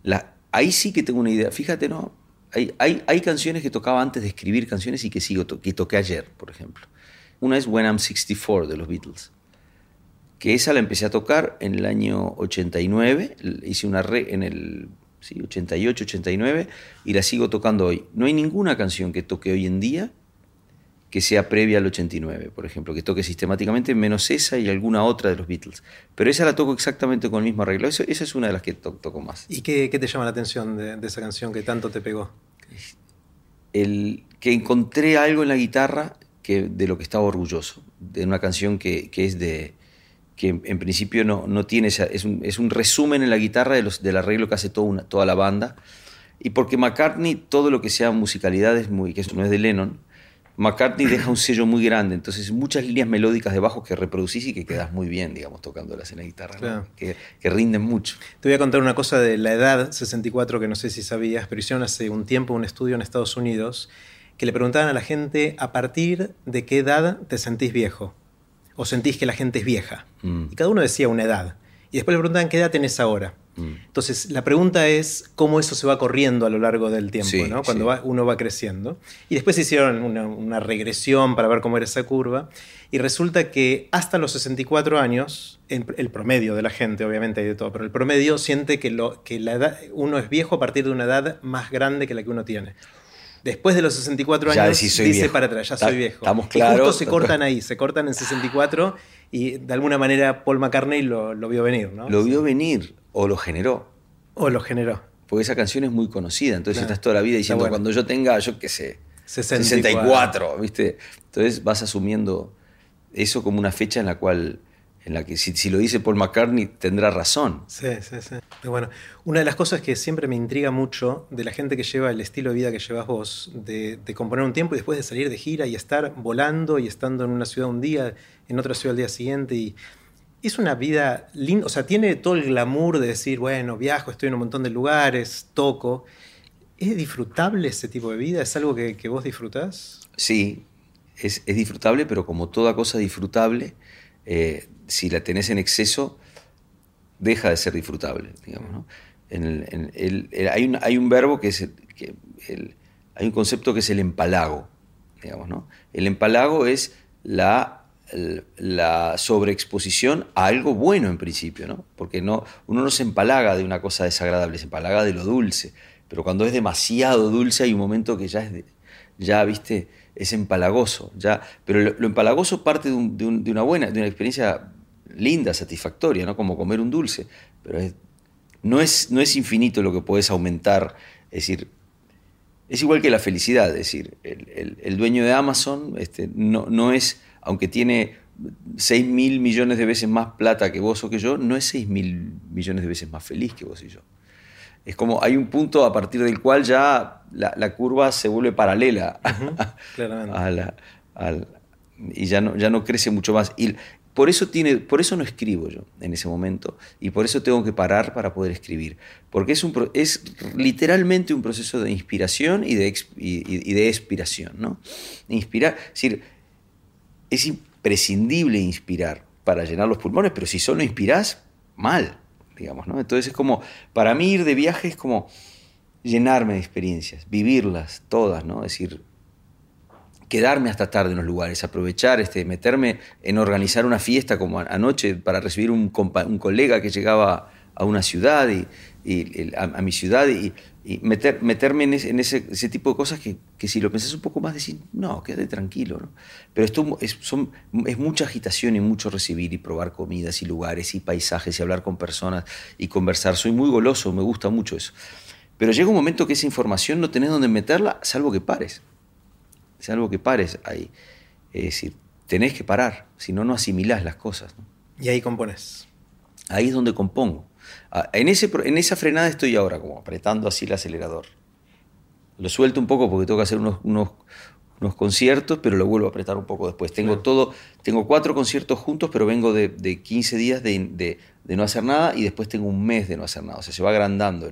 la, ahí sí que tengo una idea. Fíjate, ¿no? Hay, canciones que tocaba antes de escribir canciones y que sigo que toqué ayer, por ejemplo. Una es When I'm 64 de los Beatles, que esa la empecé a tocar en el año 89, hice una re en el 88, 89 y la sigo tocando hoy. No hay ninguna canción que toque hoy en día que sea previa al 89, por ejemplo, que toque sistemáticamente menos esa y alguna otra de los Beatles. Pero esa la toco exactamente con el mismo arreglo. esa es una de las que toco más. ¿Y qué, te llama la atención de, esa canción que tanto te pegó? El, que encontré algo en la guitarra que, de lo que estaba orgulloso, de una canción que, es de que en principio no, no tiene, es un, es un resumen en la guitarra de los, del arreglo que hace toda, una, toda la banda. Y porque McCartney, todo lo que sea musicalidad, es muy, que eso no es de Lennon, McCartney deja un sello muy grande, entonces muchas líneas melódicas de bajo que reproducís y que quedas muy bien, digamos, tocándolas en la guitarra, que, rinden mucho. Te voy a contar una cosa de la edad 64 que no sé si sabías, pero hicieron hace un tiempo un estudio en Estados Unidos que le preguntaban a la gente a partir de qué edad te sentís viejo o sentís que la gente es vieja. Mm. Y cada uno decía una edad. Y después le preguntaban qué edad tenés ahora. Mm. Entonces, la pregunta es cómo eso se va corriendo a lo largo del tiempo, ¿no? cuando uno va creciendo. Y después hicieron una, regresión para ver cómo era esa curva. Y resulta que hasta los 64 años, el, promedio de la gente, obviamente hay de todo, pero el promedio siente que, lo, que la edad, uno es viejo a partir de una edad más grande que la que uno tiene. Después de los 64 años, dice para atrás, ya soy viejo. Estamos claros. justo se cortan ahí, se cortan en 64 y de alguna manera Paul McCartney lo, vio venir, ¿no? Lo vio venir o lo generó. O lo generó. Porque esa canción es muy conocida, entonces estás toda la vida diciendo cuando yo tenga, yo qué sé, 64, ¿viste? Entonces vas asumiendo eso como una fecha en la cual en la que si, lo dice Paul McCartney tendrá razón. Sí, sí, sí. bueno, una de las cosas que siempre me intriga mucho de la gente que lleva el estilo de vida que llevas vos, de, componer un tiempo y después de salir de gira y estar volando y estando en una ciudad un día, en otra ciudad al día siguiente y es una vida linda, o sea, tiene todo el glamour de decir, bueno, viajo, estoy en un montón de lugares, toco. ¿Es disfrutable ese tipo de vida? ¿Es algo que, vos disfrutás? Sí, es, es, disfrutable, pero como toda cosa disfrutable, eh, si la tenés en exceso, deja de ser disfrutable, digamos, hay, un, hay, un, verbo que es, que hay un concepto que es el empalago, digamos, ¿no? El empalago es la, la sobreexposición a algo bueno en principio, ¿no? Porque no, uno no se empalaga de una cosa desagradable, se empalaga de lo dulce, pero cuando es demasiado dulce hay un momento que ya es, ya, viste, es empalagoso, ya, pero lo, empalagoso parte de, de, una buena, de una experiencia linda, satisfactoria, ¿no? Como comer un dulce, pero no, es, no es infinito lo que puedes aumentar, es decir, es igual que la felicidad, es decir, el, dueño de Amazon este, no, no es, aunque tiene 6 mil millones de veces más plata que vos o que yo, no es 6 mil millones de veces más feliz que vos y yo. Es como hay un punto a partir del cual ya la, curva se vuelve paralela a la, y ya no, ya no crece mucho más. Y por eso, tiene, por eso no escribo yo en ese momento y por eso tengo que parar para poder escribir. Porque es, un, es literalmente un proceso de inspiración y de, y, de expiración. ¿no? Inspirar, es decir, es imprescindible inspirar para llenar los pulmones, pero si solo inspirás, mal, digamos. ¿no? Entonces es como, para mí ir de viaje es como llenarme de experiencias, vivirlas todas, ¿no? Es decir, quedarme hasta tarde en los lugares, aprovechar, este, meterme en organizar una fiesta como anoche para recibir un, un colega que llegaba a una ciudad y, a, mi ciudad y, meter, meterme en, ese, tipo de cosas que, si lo pensás un poco más decís, no, quédate tranquilo. Pero esto es, es mucha agitación y mucho recibir y probar comidas y lugares y paisajes y hablar con personas y conversar. Soy muy goloso, me gusta mucho eso. Pero llega un momento que esa información no tenés dónde meterla, salvo que pares es algo que pares ahí. Es decir, tenés que parar, si no, no asimilás las cosas. Y ahí compones. Ahí es donde compongo. Ah, en, ese, en esa frenada estoy ahora, como apretando así el acelerador. Lo suelto un poco porque tengo que hacer unos, unos, conciertos, pero lo vuelvo a apretar un poco después. Tengo todo, tengo cuatro conciertos juntos, pero vengo de, de 15 días de, de, no hacer nada y después tengo un mes de no hacer nada. O sea, se va agrandando.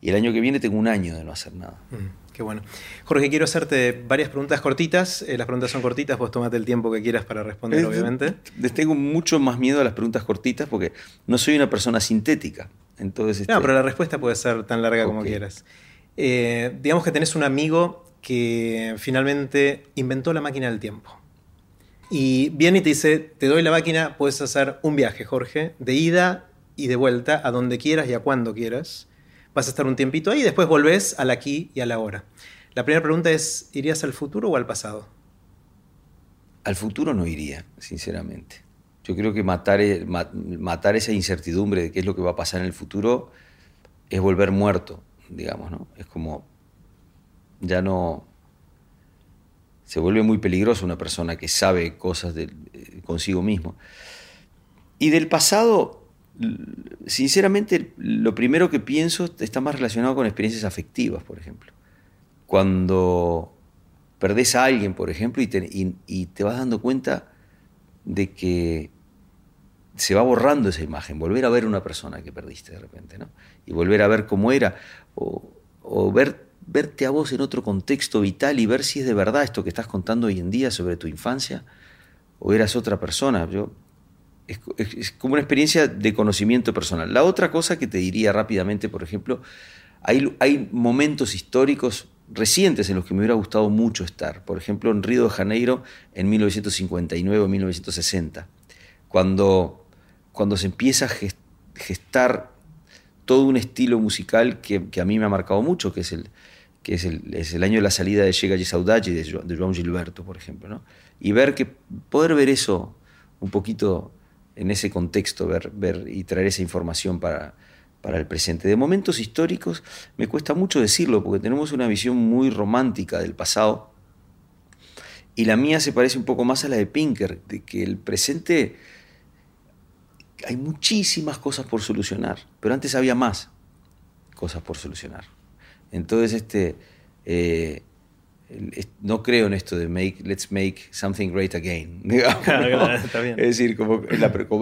y el año que viene tengo un año de no hacer nada. Mm. Qué bueno. Jorge, quiero hacerte varias preguntas cortitas. Eh, las preguntas son cortitas, vos tomate el tiempo que quieras para responder, obviamente. Les tengo mucho más miedo a las preguntas cortitas porque no soy una persona sintética. Entonces, No, este pero la respuesta puede ser tan larga como quieras. Eh, digamos que tenés un amigo que finalmente inventó la máquina del tiempo. Y viene y te dice, te doy la máquina, puedes hacer un viaje, Jorge, de ida y de vuelta a donde quieras y a cuando quieras vas a estar un tiempito ahí y después volvés al aquí y a la hora. La primera pregunta es, ¿irías al futuro o al pasado? al futuro no iría, sinceramente. Yo creo que matar, e, matar esa incertidumbre de qué es lo que va a pasar en el futuro es volver muerto, digamos, ¿no? Es como ya no se vuelve muy peligroso una persona que sabe cosas de, eh, consigo mismo. Y del pasado, sinceramente, lo primero que pienso está más relacionado con experiencias afectivas, por ejemplo. Cuando perdés a alguien, por ejemplo, y te, vas dando cuenta de que se va borrando esa imagen, volver a ver una persona que perdiste de repente, ¿no? Y volver a ver cómo era, o, ver verte a vos en otro contexto vital y ver si es de verdad esto que estás contando hoy en día sobre tu infancia o eras otra persona. Yo, es, como una experiencia de conocimiento personal. La otra cosa que te diría rápidamente, por ejemplo, hay, hay momentos históricos recientes en los que me hubiera gustado mucho estar. Por ejemplo, en Río de Janeiro en 1959 o 1960, cuando, cuando se empieza a gestar todo un estilo musical que, que, a mí me ha marcado mucho, que es el, que es el, año de la salida de Llega y Saudade de, de João Gilberto, por ejemplo. ¿no? Y ver que, poder ver eso un poquito en ese contexto, ver, ver y traer esa información para, para el presente. De momentos históricos me cuesta mucho decirlo, porque tenemos una visión muy romántica del pasado, y la mía se parece un poco más a la de Pinker, de que el presente hay muchísimas cosas por solucionar, pero antes había más cosas por solucionar. Entonces, este, eh, no creo en esto de make, let's make something great again. Es decir, como,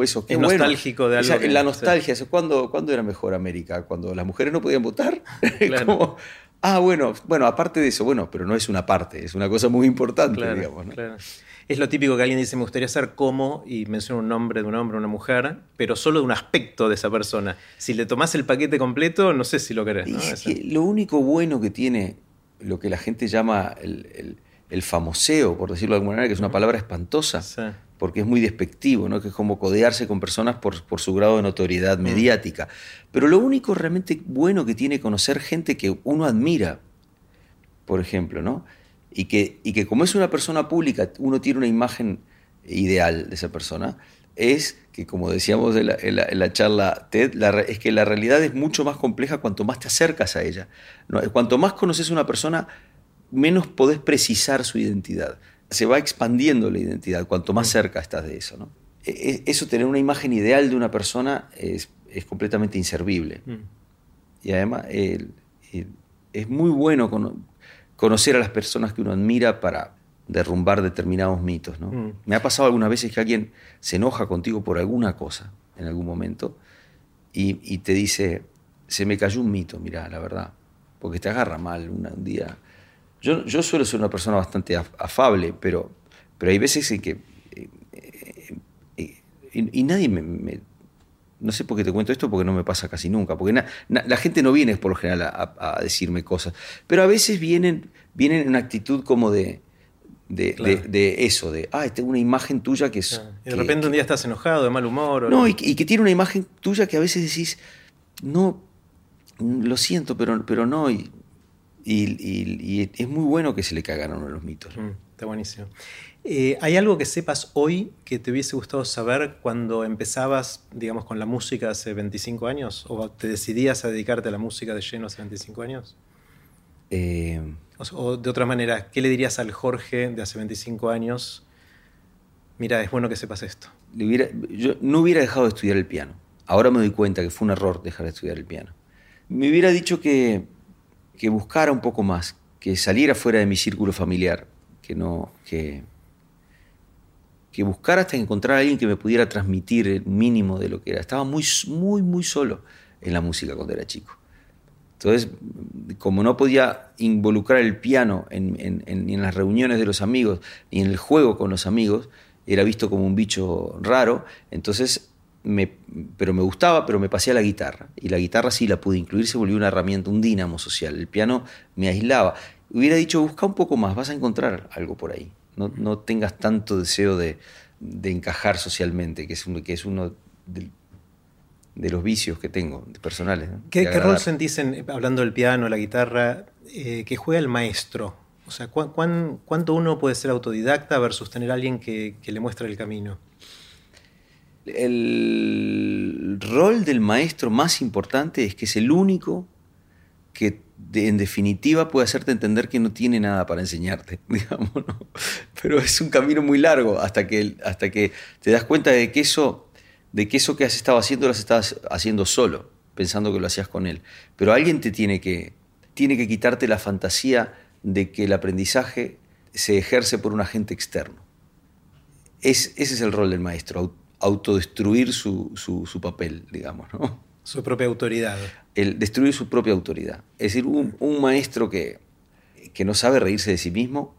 eso. es nostálgico de algo. la nostalgia, ¿cuándo, era mejor América? Cuando las mujeres no podían votar. Claro. ah, bueno, bueno, aparte de eso, bueno, pero no es una parte, es una cosa muy importante, digamos. ¿no? Es lo típico que alguien dice, me gustaría ser como, y menciona un nombre de un hombre o una mujer, pero solo de un aspecto de esa persona. Si le tomás el paquete completo, no sé si lo querés. lo único bueno que tiene lo que la gente llama el, famoseo, por decirlo de alguna manera, que es una palabra espantosa, porque es muy despectivo, ¿no? que es como codearse con personas por, por su grado de notoriedad mediática. Pero lo único realmente bueno que tiene conocer gente que uno admira, por ejemplo, ¿no? y que, y que como es una persona pública, uno tiene una imagen ideal de esa persona, es que, como decíamos en la, charla TED, es que la realidad es mucho más compleja cuanto más te acercas a ella. Cuanto más conoces a una persona, menos podés precisar su identidad. Se va expandiendo la identidad cuanto más cerca estás de eso. ¿no? E, e, eso, tener una imagen ideal de una persona, es, completamente inservible. Mm. Y además es muy bueno conocer a las personas que uno admira para derrumbar determinados mitos. ¿no? Mm. Me ha pasado algunas veces que alguien se enoja contigo por alguna cosa en algún momento y, te dice, se me cayó un mito, mira, la verdad, porque te agarra mal un día. Yo, yo suelo ser una persona bastante afable, pero, pero hay veces en que... Eh, eh, eh, y, nadie me no sé por qué te cuento esto, porque no me pasa casi nunca, porque la gente no viene por lo general a, decirme cosas, pero a veces vienen, vienen en una actitud como de, de, eso, de, ah, tengo una imagen tuya que es... Y de repente un día estás enojado, de mal humor. no, y, que tiene una imagen tuya que a veces decís, no, lo siento, pero, pero no, y, y, es muy bueno que se le cagan a de los mitos. Mm, está buenísimo. Eh, ¿Hay algo que sepas hoy que te hubiese gustado saber cuando empezabas, digamos, con la música hace 25 años? ¿O te decidías a dedicarte a la música de lleno hace 25 años? Eh, o, de otra manera, ¿qué le dirías al Jorge de hace 25 años? Mira, es bueno que sepas esto. yo no hubiera dejado de estudiar el piano. Ahora me doy cuenta que fue un error dejar de estudiar el piano. Me hubiera dicho que, que buscara un poco más, que saliera fuera de mi círculo familiar, que no, que, que hasta encontrar a alguien que me pudiera transmitir el mínimo de lo que era. Estaba muy, muy, muy solo en la música cuando era chico. Entonces, como no podía involucrar el piano en, en, las reuniones de los amigos, ni en el juego con los amigos, era visto como un bicho raro, entonces, me, pero me gustaba, pero me pasé a la guitarra. Y la guitarra sí la pude incluir, se volvió una herramienta, un dínamo social. El piano me aislaba. Hubiera dicho, busca un poco más, vas a encontrar algo por ahí no, tengas tanto deseo de, encajar socialmente, que es, que es uno de, los vicios que tengo personales. ¿Qué, rol sentís, hablando del piano, la guitarra, eh, que juega el maestro O sea, cuánto uno puede ser autodidacta versus tener a alguien que, le muestre el camino? El rol del maestro más importante es que es el único que en definitiva puede hacerte entender que no tiene nada para enseñarte, digamos, Pero es un camino muy largo hasta que, hasta que te das cuenta de que eso, de que eso que has estado haciendo lo has estado haciendo solo, pensando que lo hacías con él. Pero alguien te tiene que, tiene que quitarte la fantasía de que el aprendizaje se ejerce por un agente externo. Es, ese es el rol del maestro, autodestruir su, su, papel, digamos. ¿no? Su propia autoridad. El destruir su propia autoridad. Es decir, un, maestro que, que, no sabe reírse de sí mismo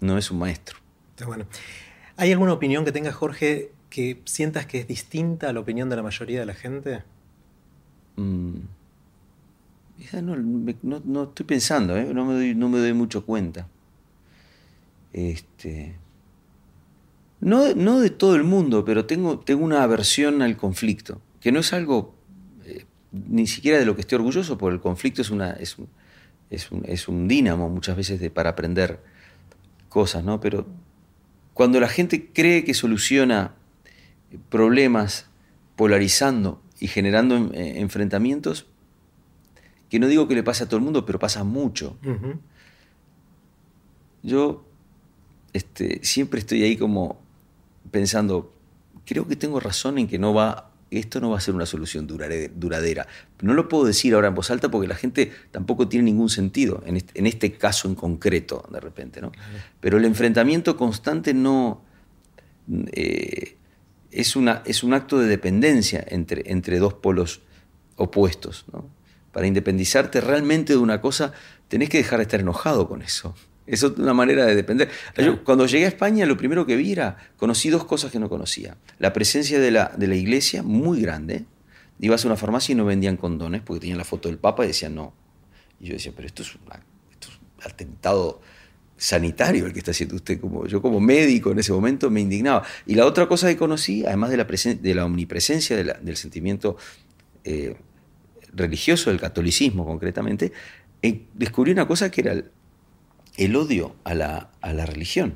no es un maestro. Bueno. ¿Hay alguna opinión que tenga Jorge que sientas que es distinta a la opinión de la mayoría de la gente? Mm. No, estoy pensando, ¿eh? no, me doy, no me doy mucho cuenta. Este, no, no, de todo el mundo, pero tengo, tengo una aversión al conflicto, que no es algo eh, ni siquiera de lo que estoy orgulloso, porque el conflicto es, una, es, un, es, un, es un dínamo muchas veces de, para aprender cosas, ¿no? Pero cuando la gente cree que soluciona problemas polarizando y generando eh, enfrentamientos, que no digo que le pase a todo el mundo, pero pasa mucho. Yo este, siempre estoy ahí como pensando, creo que tengo razón en que no va, esto no va a ser una solución duradera. No lo puedo decir ahora en voz alta porque la gente tampoco tiene ningún sentido, en este, caso en concreto, de repente. ¿no? Pero el enfrentamiento constante no... Eh, es, una, es un acto de dependencia entre, entre dos polos opuestos. ¿no? para independizarte realmente de una cosa, tenés que dejar de estar enojado con eso. Eso es una manera de depender. cuando llegué a España, lo primero que vi era, conocí dos cosas que no conocía. La presencia de la, de la iglesia, muy grande. Ibas a una farmacia y no vendían condones porque tenían la foto del Papa y decían no. Y yo decía, pero esto es, un atentado sanitario el que está haciendo usted. Como, yo como médico en ese momento me indignaba. Y la otra cosa que conocí, además de la, de la omnipresencia del sentimiento eh, religioso del catolicismo concretamente, eh, descubrí una cosa que era el, odio a la, a la, religión.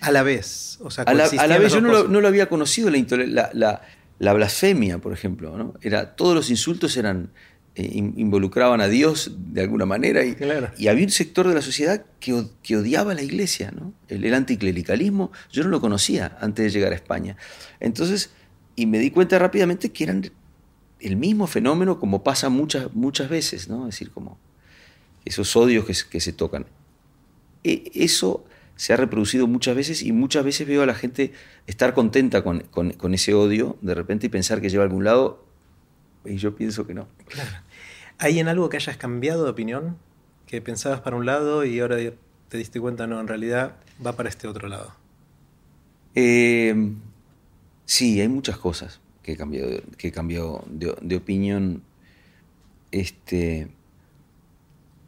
A la vez. O sea, a la, vez yo no lo, había conocido, la, la, la, blasfemia, por ejemplo. ¿no? Era, todos los insultos eran eh, involucraban a Dios de alguna manera y, y, había un sector de la sociedad que, que odiaba a la iglesia, ¿no? el, el, anticlericalismo, yo no lo conocía antes de llegar a España. Entonces, y me di cuenta rápidamente que eran el mismo fenómeno como pasa muchas, muchas veces, ¿no? Es decir, como esos odios que, se tocan. E, eso se ha reproducido muchas veces y muchas veces veo a la gente estar contenta con, ese odio de repente y pensar que lleva a algún lado y yo pienso que no. Claro. ¿Hay en algo que hayas cambiado de opinión? Que pensabas para un lado y ahora te diste cuenta, no, en realidad va para este otro lado. Eh, sí, hay muchas cosas que cambió, que cambió de, opinión. Este,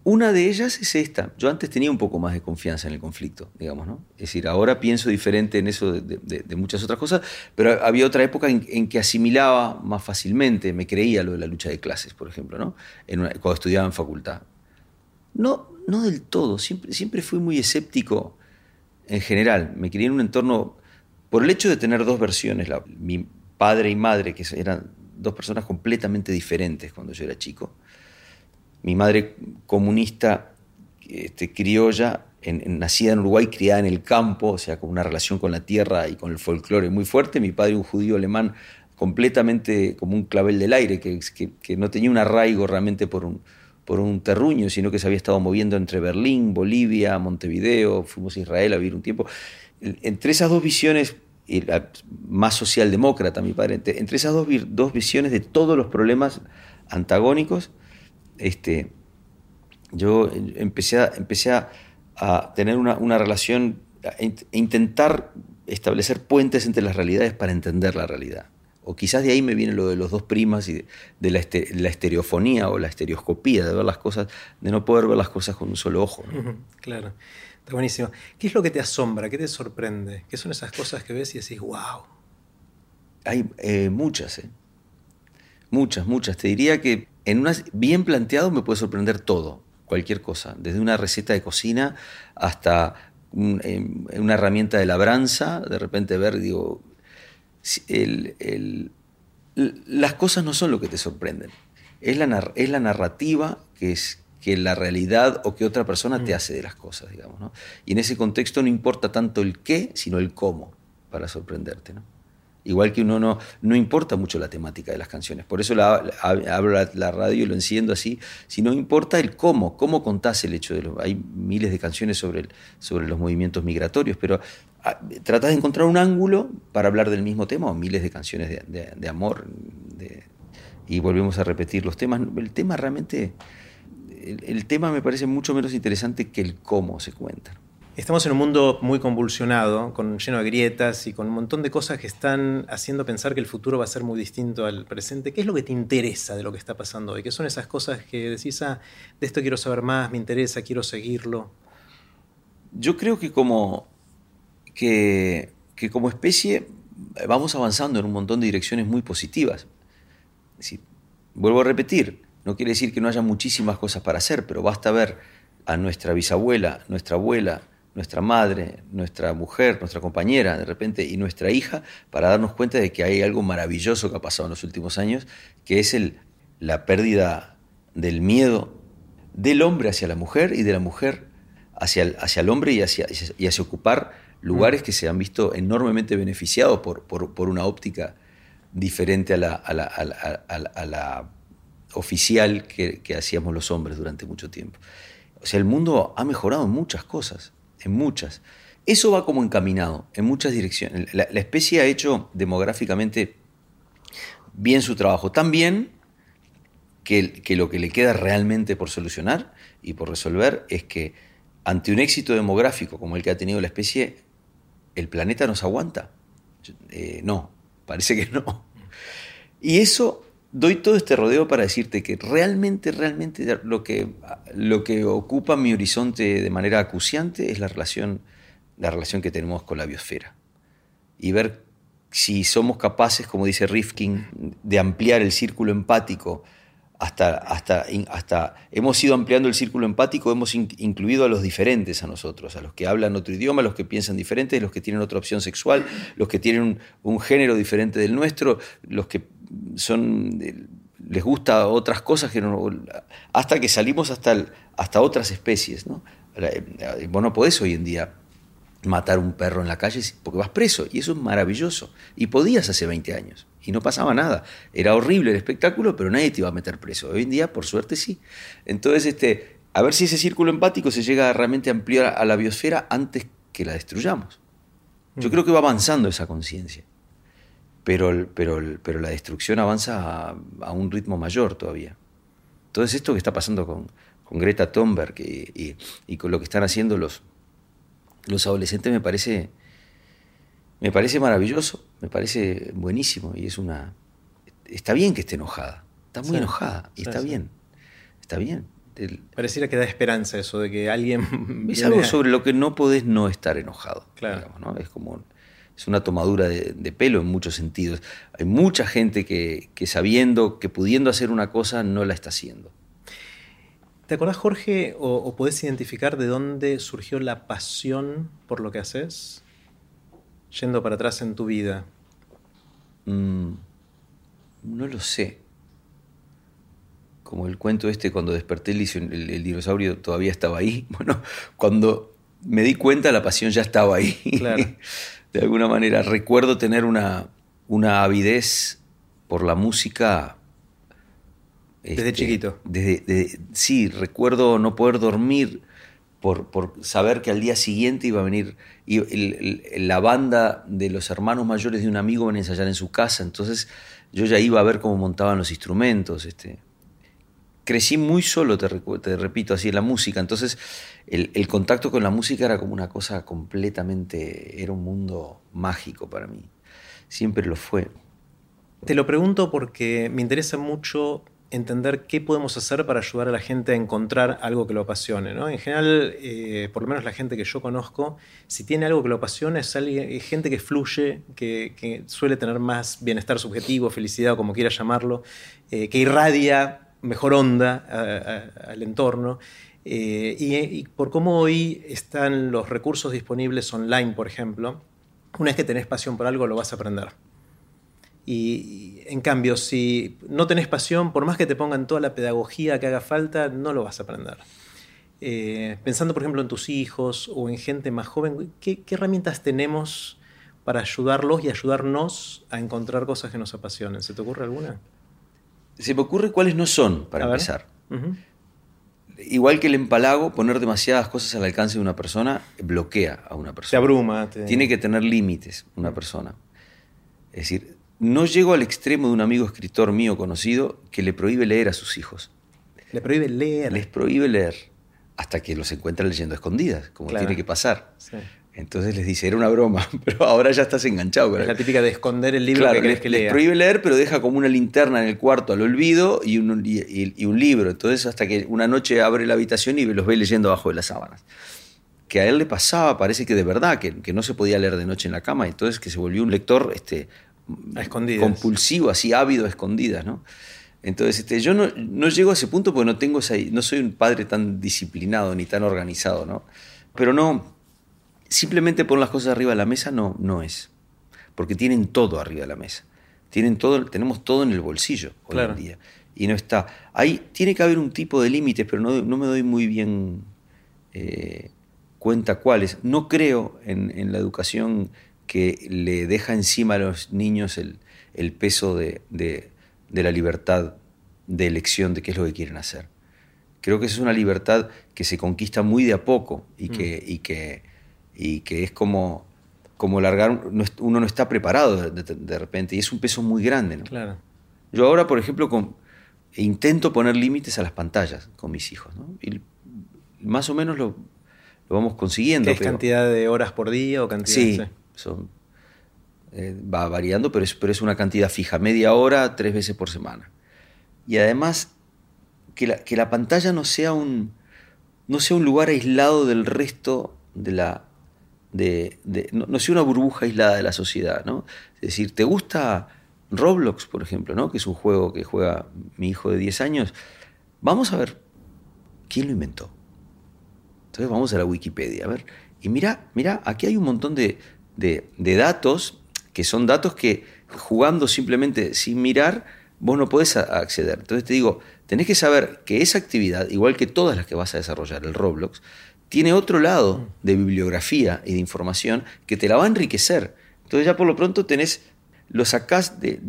una de ellas es esta. Yo antes tenía un poco más de confianza en el conflicto, digamos, ¿no? Es decir, ahora pienso diferente en eso de, muchas otras cosas, pero había otra época en, que asimilaba más fácilmente, me creía lo de la lucha de clases, por ejemplo, ¿no? cuando estudiaba en facultad. No, no del todo, siempre, siempre fui muy escéptico en general. Me crié en un entorno, por el hecho de tener dos versiones, mi, padre y madre, que eran dos personas completamente diferentes cuando yo era chico. Mi madre comunista, este, criolla, nacida en Uruguay, criada en el campo, o sea, con una relación con la tierra y con el folclore muy fuerte. Mi padre, un judío alemán, completamente como un clavel del aire, que, no tenía un arraigo realmente por un, por terruño, sino que se había estado moviendo entre Berlín, Bolivia, Montevideo, fuimos a Israel a vivir un tiempo. Entre esas dos visiones y más socialdemócrata, mi padre, entre esas dos, dos, visiones de todos los problemas antagónicos, este, yo empecé a, empecé a, tener una, una, relación, e intentar establecer puentes entre las realidades para entender la realidad. O quizás de ahí me viene lo de los dos primas y de, la, la, estereofonía o la estereoscopía, de ver las cosas, de no poder ver las cosas con un solo ojo. Claro. Está buenísimo. ¿Qué es lo que te asombra? ¿Qué te sorprende? ¿Qué son esas cosas que ves y decís, wow? Hay eh, muchas, ¿eh? Muchas, muchas. Te diría que en unas bien planteado me puede sorprender todo. cualquier cosa, desde una receta de cocina hasta em, una herramienta de labranza, de repente ver, digo, las cosas no son lo que te sorprenden, es la, es la narrativa que es que la realidad o que otra persona te mm. hace de las cosas, digamos. ¿no? Y en ese contexto no importa tanto el qué, sino el cómo para sorprenderte. ¿no? Igual que uno no, no importa mucho la temática de las canciones. Por eso la, abro la, radio y lo enciendo así. Si no importa el cómo, cómo contás el hecho de lo. Hay miles de canciones sobre, sobre los movimientos migratorios, pero ah, tratás de encontrar un ángulo para hablar del mismo tema o miles de canciones de, amor. y volvemos a repetir los temas. El tema realmente. el tema me parece mucho menos interesante que el cómo se cuenta. Estamos en un mundo muy convulsionado, con, lleno de grietas y con un montón de cosas que están haciendo pensar que el futuro va a ser muy distinto al presente. ¿Qué es lo que te interesa de lo que está pasando hoy? ¿Qué son esas cosas que decís, ah, de esto quiero saber más, me interesa, quiero seguirlo? Yo creo que como, que, como especie vamos avanzando en un montón de direcciones muy positivas. vuelvo a repetir, no quiere decir que no haya muchísimas cosas para hacer, pero basta ver a nuestra bisabuela, nuestra abuela, nuestra madre, nuestra mujer, nuestra compañera, de repente, y nuestra hija, para darnos cuenta de que hay algo maravilloso que ha pasado en los últimos años, que es el, la pérdida del miedo del hombre hacia la mujer y de la mujer hacia el, hacia el hombre y hacia, y hacia ocupar lugares que se han visto enormemente beneficiados por, por, una óptica diferente a la, a la, a la, oficial que, que hacíamos los hombres durante mucho tiempo. O sea, el mundo ha mejorado en muchas cosas en muchas. Eso va como encaminado, en muchas direcciones. La, especie ha hecho demográficamente bien su trabajo, tan bien que, lo que le queda realmente por solucionar y por resolver es que ante un éxito demográfico como el que ha tenido la especie, el planeta nos aguanta. Eh, no, parece que no. Y eso doy todo este rodeo para decirte que realmente, realmente lo que, lo que ocupa mi horizonte de manera acuciante es la relación, la relación que tenemos con la biosfera. Y ver si somos capaces, como dice Rifkin, de ampliar el círculo empático hasta, hasta, hasta hemos ido ampliando el círculo empático, hemos incluido a los diferentes a nosotros, a los que hablan otro idioma, a los que piensan diferente, los que tienen otra opción sexual, los que tienen un, un género diferente del nuestro, los que son les gusta otras cosas que no, hasta que salimos hasta, hasta otras especies. ¿no? Eh, vos no podés hoy en día matar un perro en la calle porque vas preso, y eso es maravilloso. Y podías hace 20 años, y no pasaba nada. Era horrible el espectáculo, pero nadie te iba a meter preso. Hoy en día, por suerte, sí. Entonces, este, a ver si ese círculo empático se llega a realmente ampliar a la biosfera antes que la destruyamos. Yo mm. creo que va avanzando esa conciencia pero, pero, pero la destrucción avanza a, un ritmo mayor todavía. Entonces esto que está pasando con, con Greta Thunberg y, y, con lo que están haciendo los, los adolescentes me parece, me parece maravilloso, me parece buenísimo y es una... Está bien que esté enojada, está muy enojada y está bien, está bien. Pareciera que da esperanza eso de que alguien... Es algo sobre lo que no podés no estar enojado. Claro. ¿no? Es como es una tomadura de, pelo en muchos sentidos. Hay mucha gente que, sabiendo, que pudiendo hacer una cosa, no la está haciendo. ¿Te acordás, Jorge, o, podés identificar de dónde surgió la pasión por lo que haces? Yendo para atrás en tu vida. Mm, no lo sé. Como el cuento este, cuando desperté el, el, dinosaurio todavía estaba ahí. Bueno, cuando me di cuenta la pasión ya estaba ahí. Claro. de alguna manera. Recuerdo tener una, una avidez por la música. Desde este, chiquito. Desde, sí, recuerdo no poder dormir por, por, saber que al día siguiente iba a venir y la banda de los hermanos mayores de un amigo van a ensayar en su casa. Entonces yo ya iba a ver cómo montaban los instrumentos. Este, crecí muy solo, te, repito, así en la música. Entonces, el, contacto con la música era como una cosa completamente, era un mundo mágico para mí. Siempre lo fue. Te lo pregunto porque me interesa mucho entender qué podemos hacer para ayudar a la gente a encontrar algo que lo apasione. ¿no? En general, eh, por lo menos la gente que yo conozco, si tiene algo que lo apasiona, es, gente que fluye, que, suele tener más bienestar subjetivo, felicidad, como quiera llamarlo, eh, que irradia mejor onda al entorno. Eh, y, por cómo hoy están los recursos disponibles online, por ejemplo, una vez que tenés pasión por algo, lo vas a aprender. Y, en cambio, si no tenés pasión, por más que te pongan toda la pedagogía que haga falta, no lo vas a aprender. Eh, pensando, por ejemplo, en tus hijos o en gente más joven, ¿qué, herramientas tenemos para ayudarlos y ayudarnos a encontrar cosas que nos apasionen? ¿Se te ocurre alguna? Se me ocurre cuáles no son, para empezar igual que el empalago, poner demasiadas cosas al alcance de una persona bloquea a una persona. Se abruma. Tiene que tener límites una persona. Es decir, no llego al extremo de un amigo escritor mío conocido que le prohíbe leer a sus hijos. Le prohíbe leer. Les prohíbe leer hasta que los encuentra leyendo escondidas, como tiene que pasar. Sí. Entonces les dice, era una broma, pero ahora ya estás enganchado. Es la típica de esconder el libro que crees que lea. prohíbe leer, pero deja como una linterna en el cuarto al olvido y un, y, un, libro. Entonces hasta que una noche abre la habitación y los ve leyendo abajo de las sábanas. Que a él le pasaba, parece que de verdad, que, que no se podía leer de noche en la cama, entonces que se volvió un lector este, compulsivo, así ávido a escondidas, ¿no? Entonces, este, yo no, no, llego a ese punto porque no tengo esa, no soy un padre tan disciplinado ni tan organizado, ¿no? Pero no, simplemente poner las cosas arriba de la mesa no, no es. Porque tienen todo arriba de la mesa. Tienen todo, tenemos todo en el bolsillo hoy en día. Y no está. Ahí tiene que haber un tipo de límites, pero no, me doy muy bien eh, cuenta cuáles. No creo en, la educación que le deja encima a los niños el, peso de, la libertad de elección de qué es lo que quieren hacer. Creo que esa es una libertad que se conquista muy de a poco y que, mm. y que y que es como, como largar, uno no está preparado de, repente y es un peso muy grande. ¿no? Claro. Yo ahora, por ejemplo, con, intento poner límites a las pantallas con mis hijos ¿no? y más o menos lo, lo vamos consiguiendo. ¿Qué es cantidad de horas por día o cantidad? Sí, son, eh, va variando, pero es, pero es una cantidad fija, media hora, tres veces por semana. Y además, que la, que la pantalla no sea un, no sea un lugar aislado del resto de la, no, no, sea una burbuja aislada de la sociedad, ¿no? Es decir, ¿te gusta Roblox, por ejemplo, ¿no? que es un juego que juega mi hijo de 10 años? Vamos a ver quién lo inventó. Entonces vamos a la Wikipedia, a ver. Y mira, mira, aquí hay un montón de, de, datos que son datos que jugando simplemente sin mirar, vos no podés acceder. Entonces te digo, tenés que saber que esa actividad, igual que todas las que vas a desarrollar, el Roblox, tiene otro lado de bibliografía y de información que te la va a enriquecer. Entonces ya por lo pronto tenés, lo sacás de,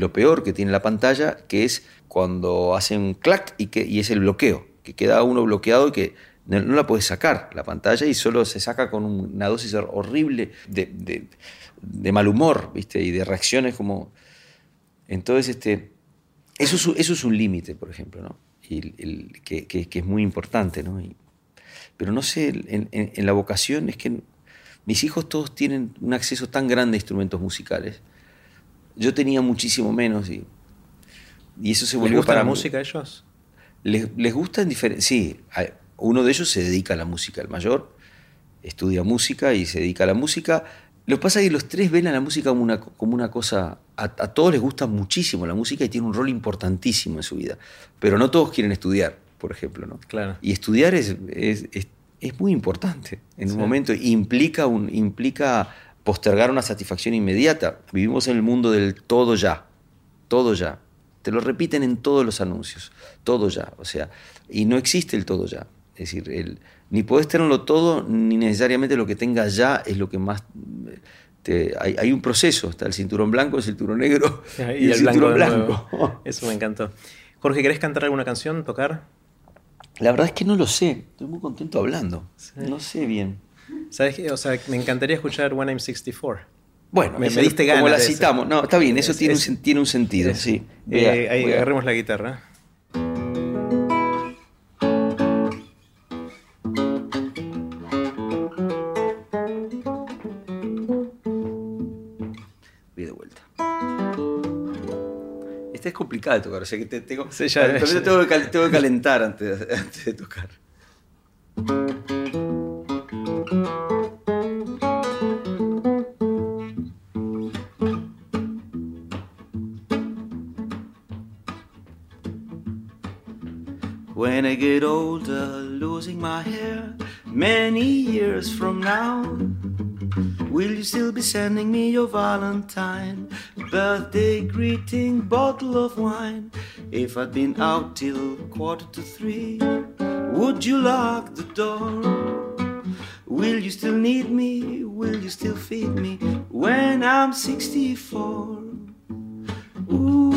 lo peor que tiene la pantalla, que es cuando hacen clac y, que, y es el bloqueo, que queda uno bloqueado y que no, la puedes sacar la pantalla y solo se saca con una dosis horrible de, mal humor, ¿viste? Y de reacciones como... Entonces, este, eso, es, eso es un límite, por ejemplo, ¿no? Y que, que, es muy importante, ¿no? Pero no sé, en, la vocación es que mis hijos todos tienen un acceso tan grande a instrumentos musicales. Yo tenía muchísimo menos y, y eso se volvió ¿Les gusta para la música a ellos? Les, les gusta en diferentes... Sí, uno de ellos se dedica a la música, el mayor estudia música y se dedica a la música. Lo que pasa es que los tres ven a la música como una, como una cosa... A, todos les gusta muchísimo la música y tiene un rol importantísimo en su vida, pero no todos quieren estudiar por ejemplo. ¿no? Claro. Y estudiar es, es, es, muy importante en un momento. Implica, un, implica postergar una satisfacción inmediata. Vivimos en el mundo del todo ya. Todo ya. Te lo repiten en todos los anuncios. Todo ya. O sea, y no existe el todo ya. Es decir, el, ni podés tenerlo todo, ni necesariamente lo que tengas ya es lo que más... Te, hay, hay, un proceso, está el cinturón blanco, el cinturón negro y, el, cinturón blanco. Eso me encantó. Jorge, ¿querés cantar alguna canción, tocar? La verdad es que no lo sé. Estoy muy contento hablando. No sé bien. ¿Sabes qué? O sea, me encantaría escuchar When I'm 64. Bueno, me, diste ganas. Como la citamos. No, está bien, eso tiene, un, tiene un sentido, sí. Eh, ahí agarremos la guitarra. Complicado tocar, o sea que te, tengo, tengo, que, calentar antes, antes de tocar. When I get older, losing my hair many years from now? Will you still be sending me your Valentine? Birthday greeting, bottle of wine. If I'd been out till quarter to three, would you lock the door? Will you still need me? Will you still feed me when I'm 64? Ooh.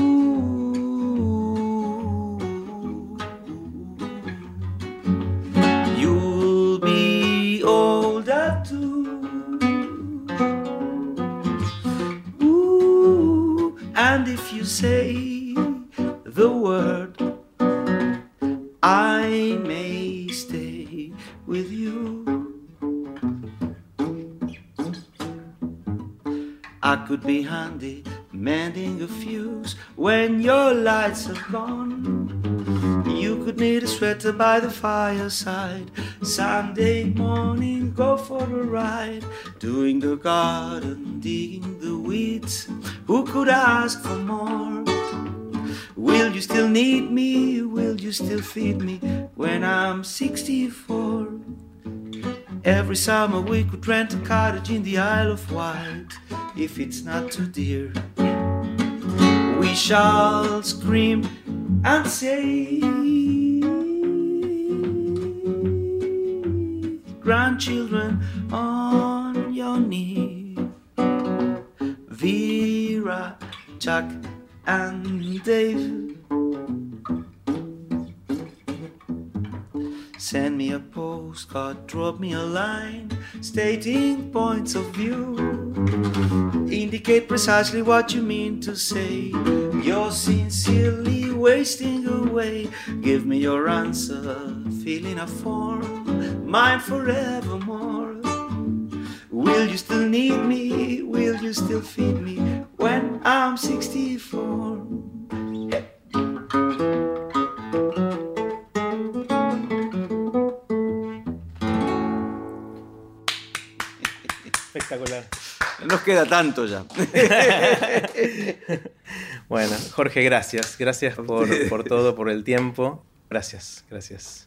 Sweater by the fireside. Sunday morning, go for a ride. Doing the garden, digging the weeds. Who could ask for more? Will you still need me? Will you still feed me when I'm 64? Every summer we could rent a cottage in the Isle of Wight if it's not too dear. We shall scream and say, Grandchildren on your knee, Vera, Chuck, and Dave. Send me a postcard, drop me a line stating points of view. Indicate precisely what you mean to say. You're sincerely wasting away. Give me your answer, filling a form, mine forevermore. Will you still need me? Will you still feed me when I'm 64? Espectacular. No nos queda tanto ya. Bueno, Jorge, gracias. Gracias por, por todo, por el tiempo. Gracias, gracias.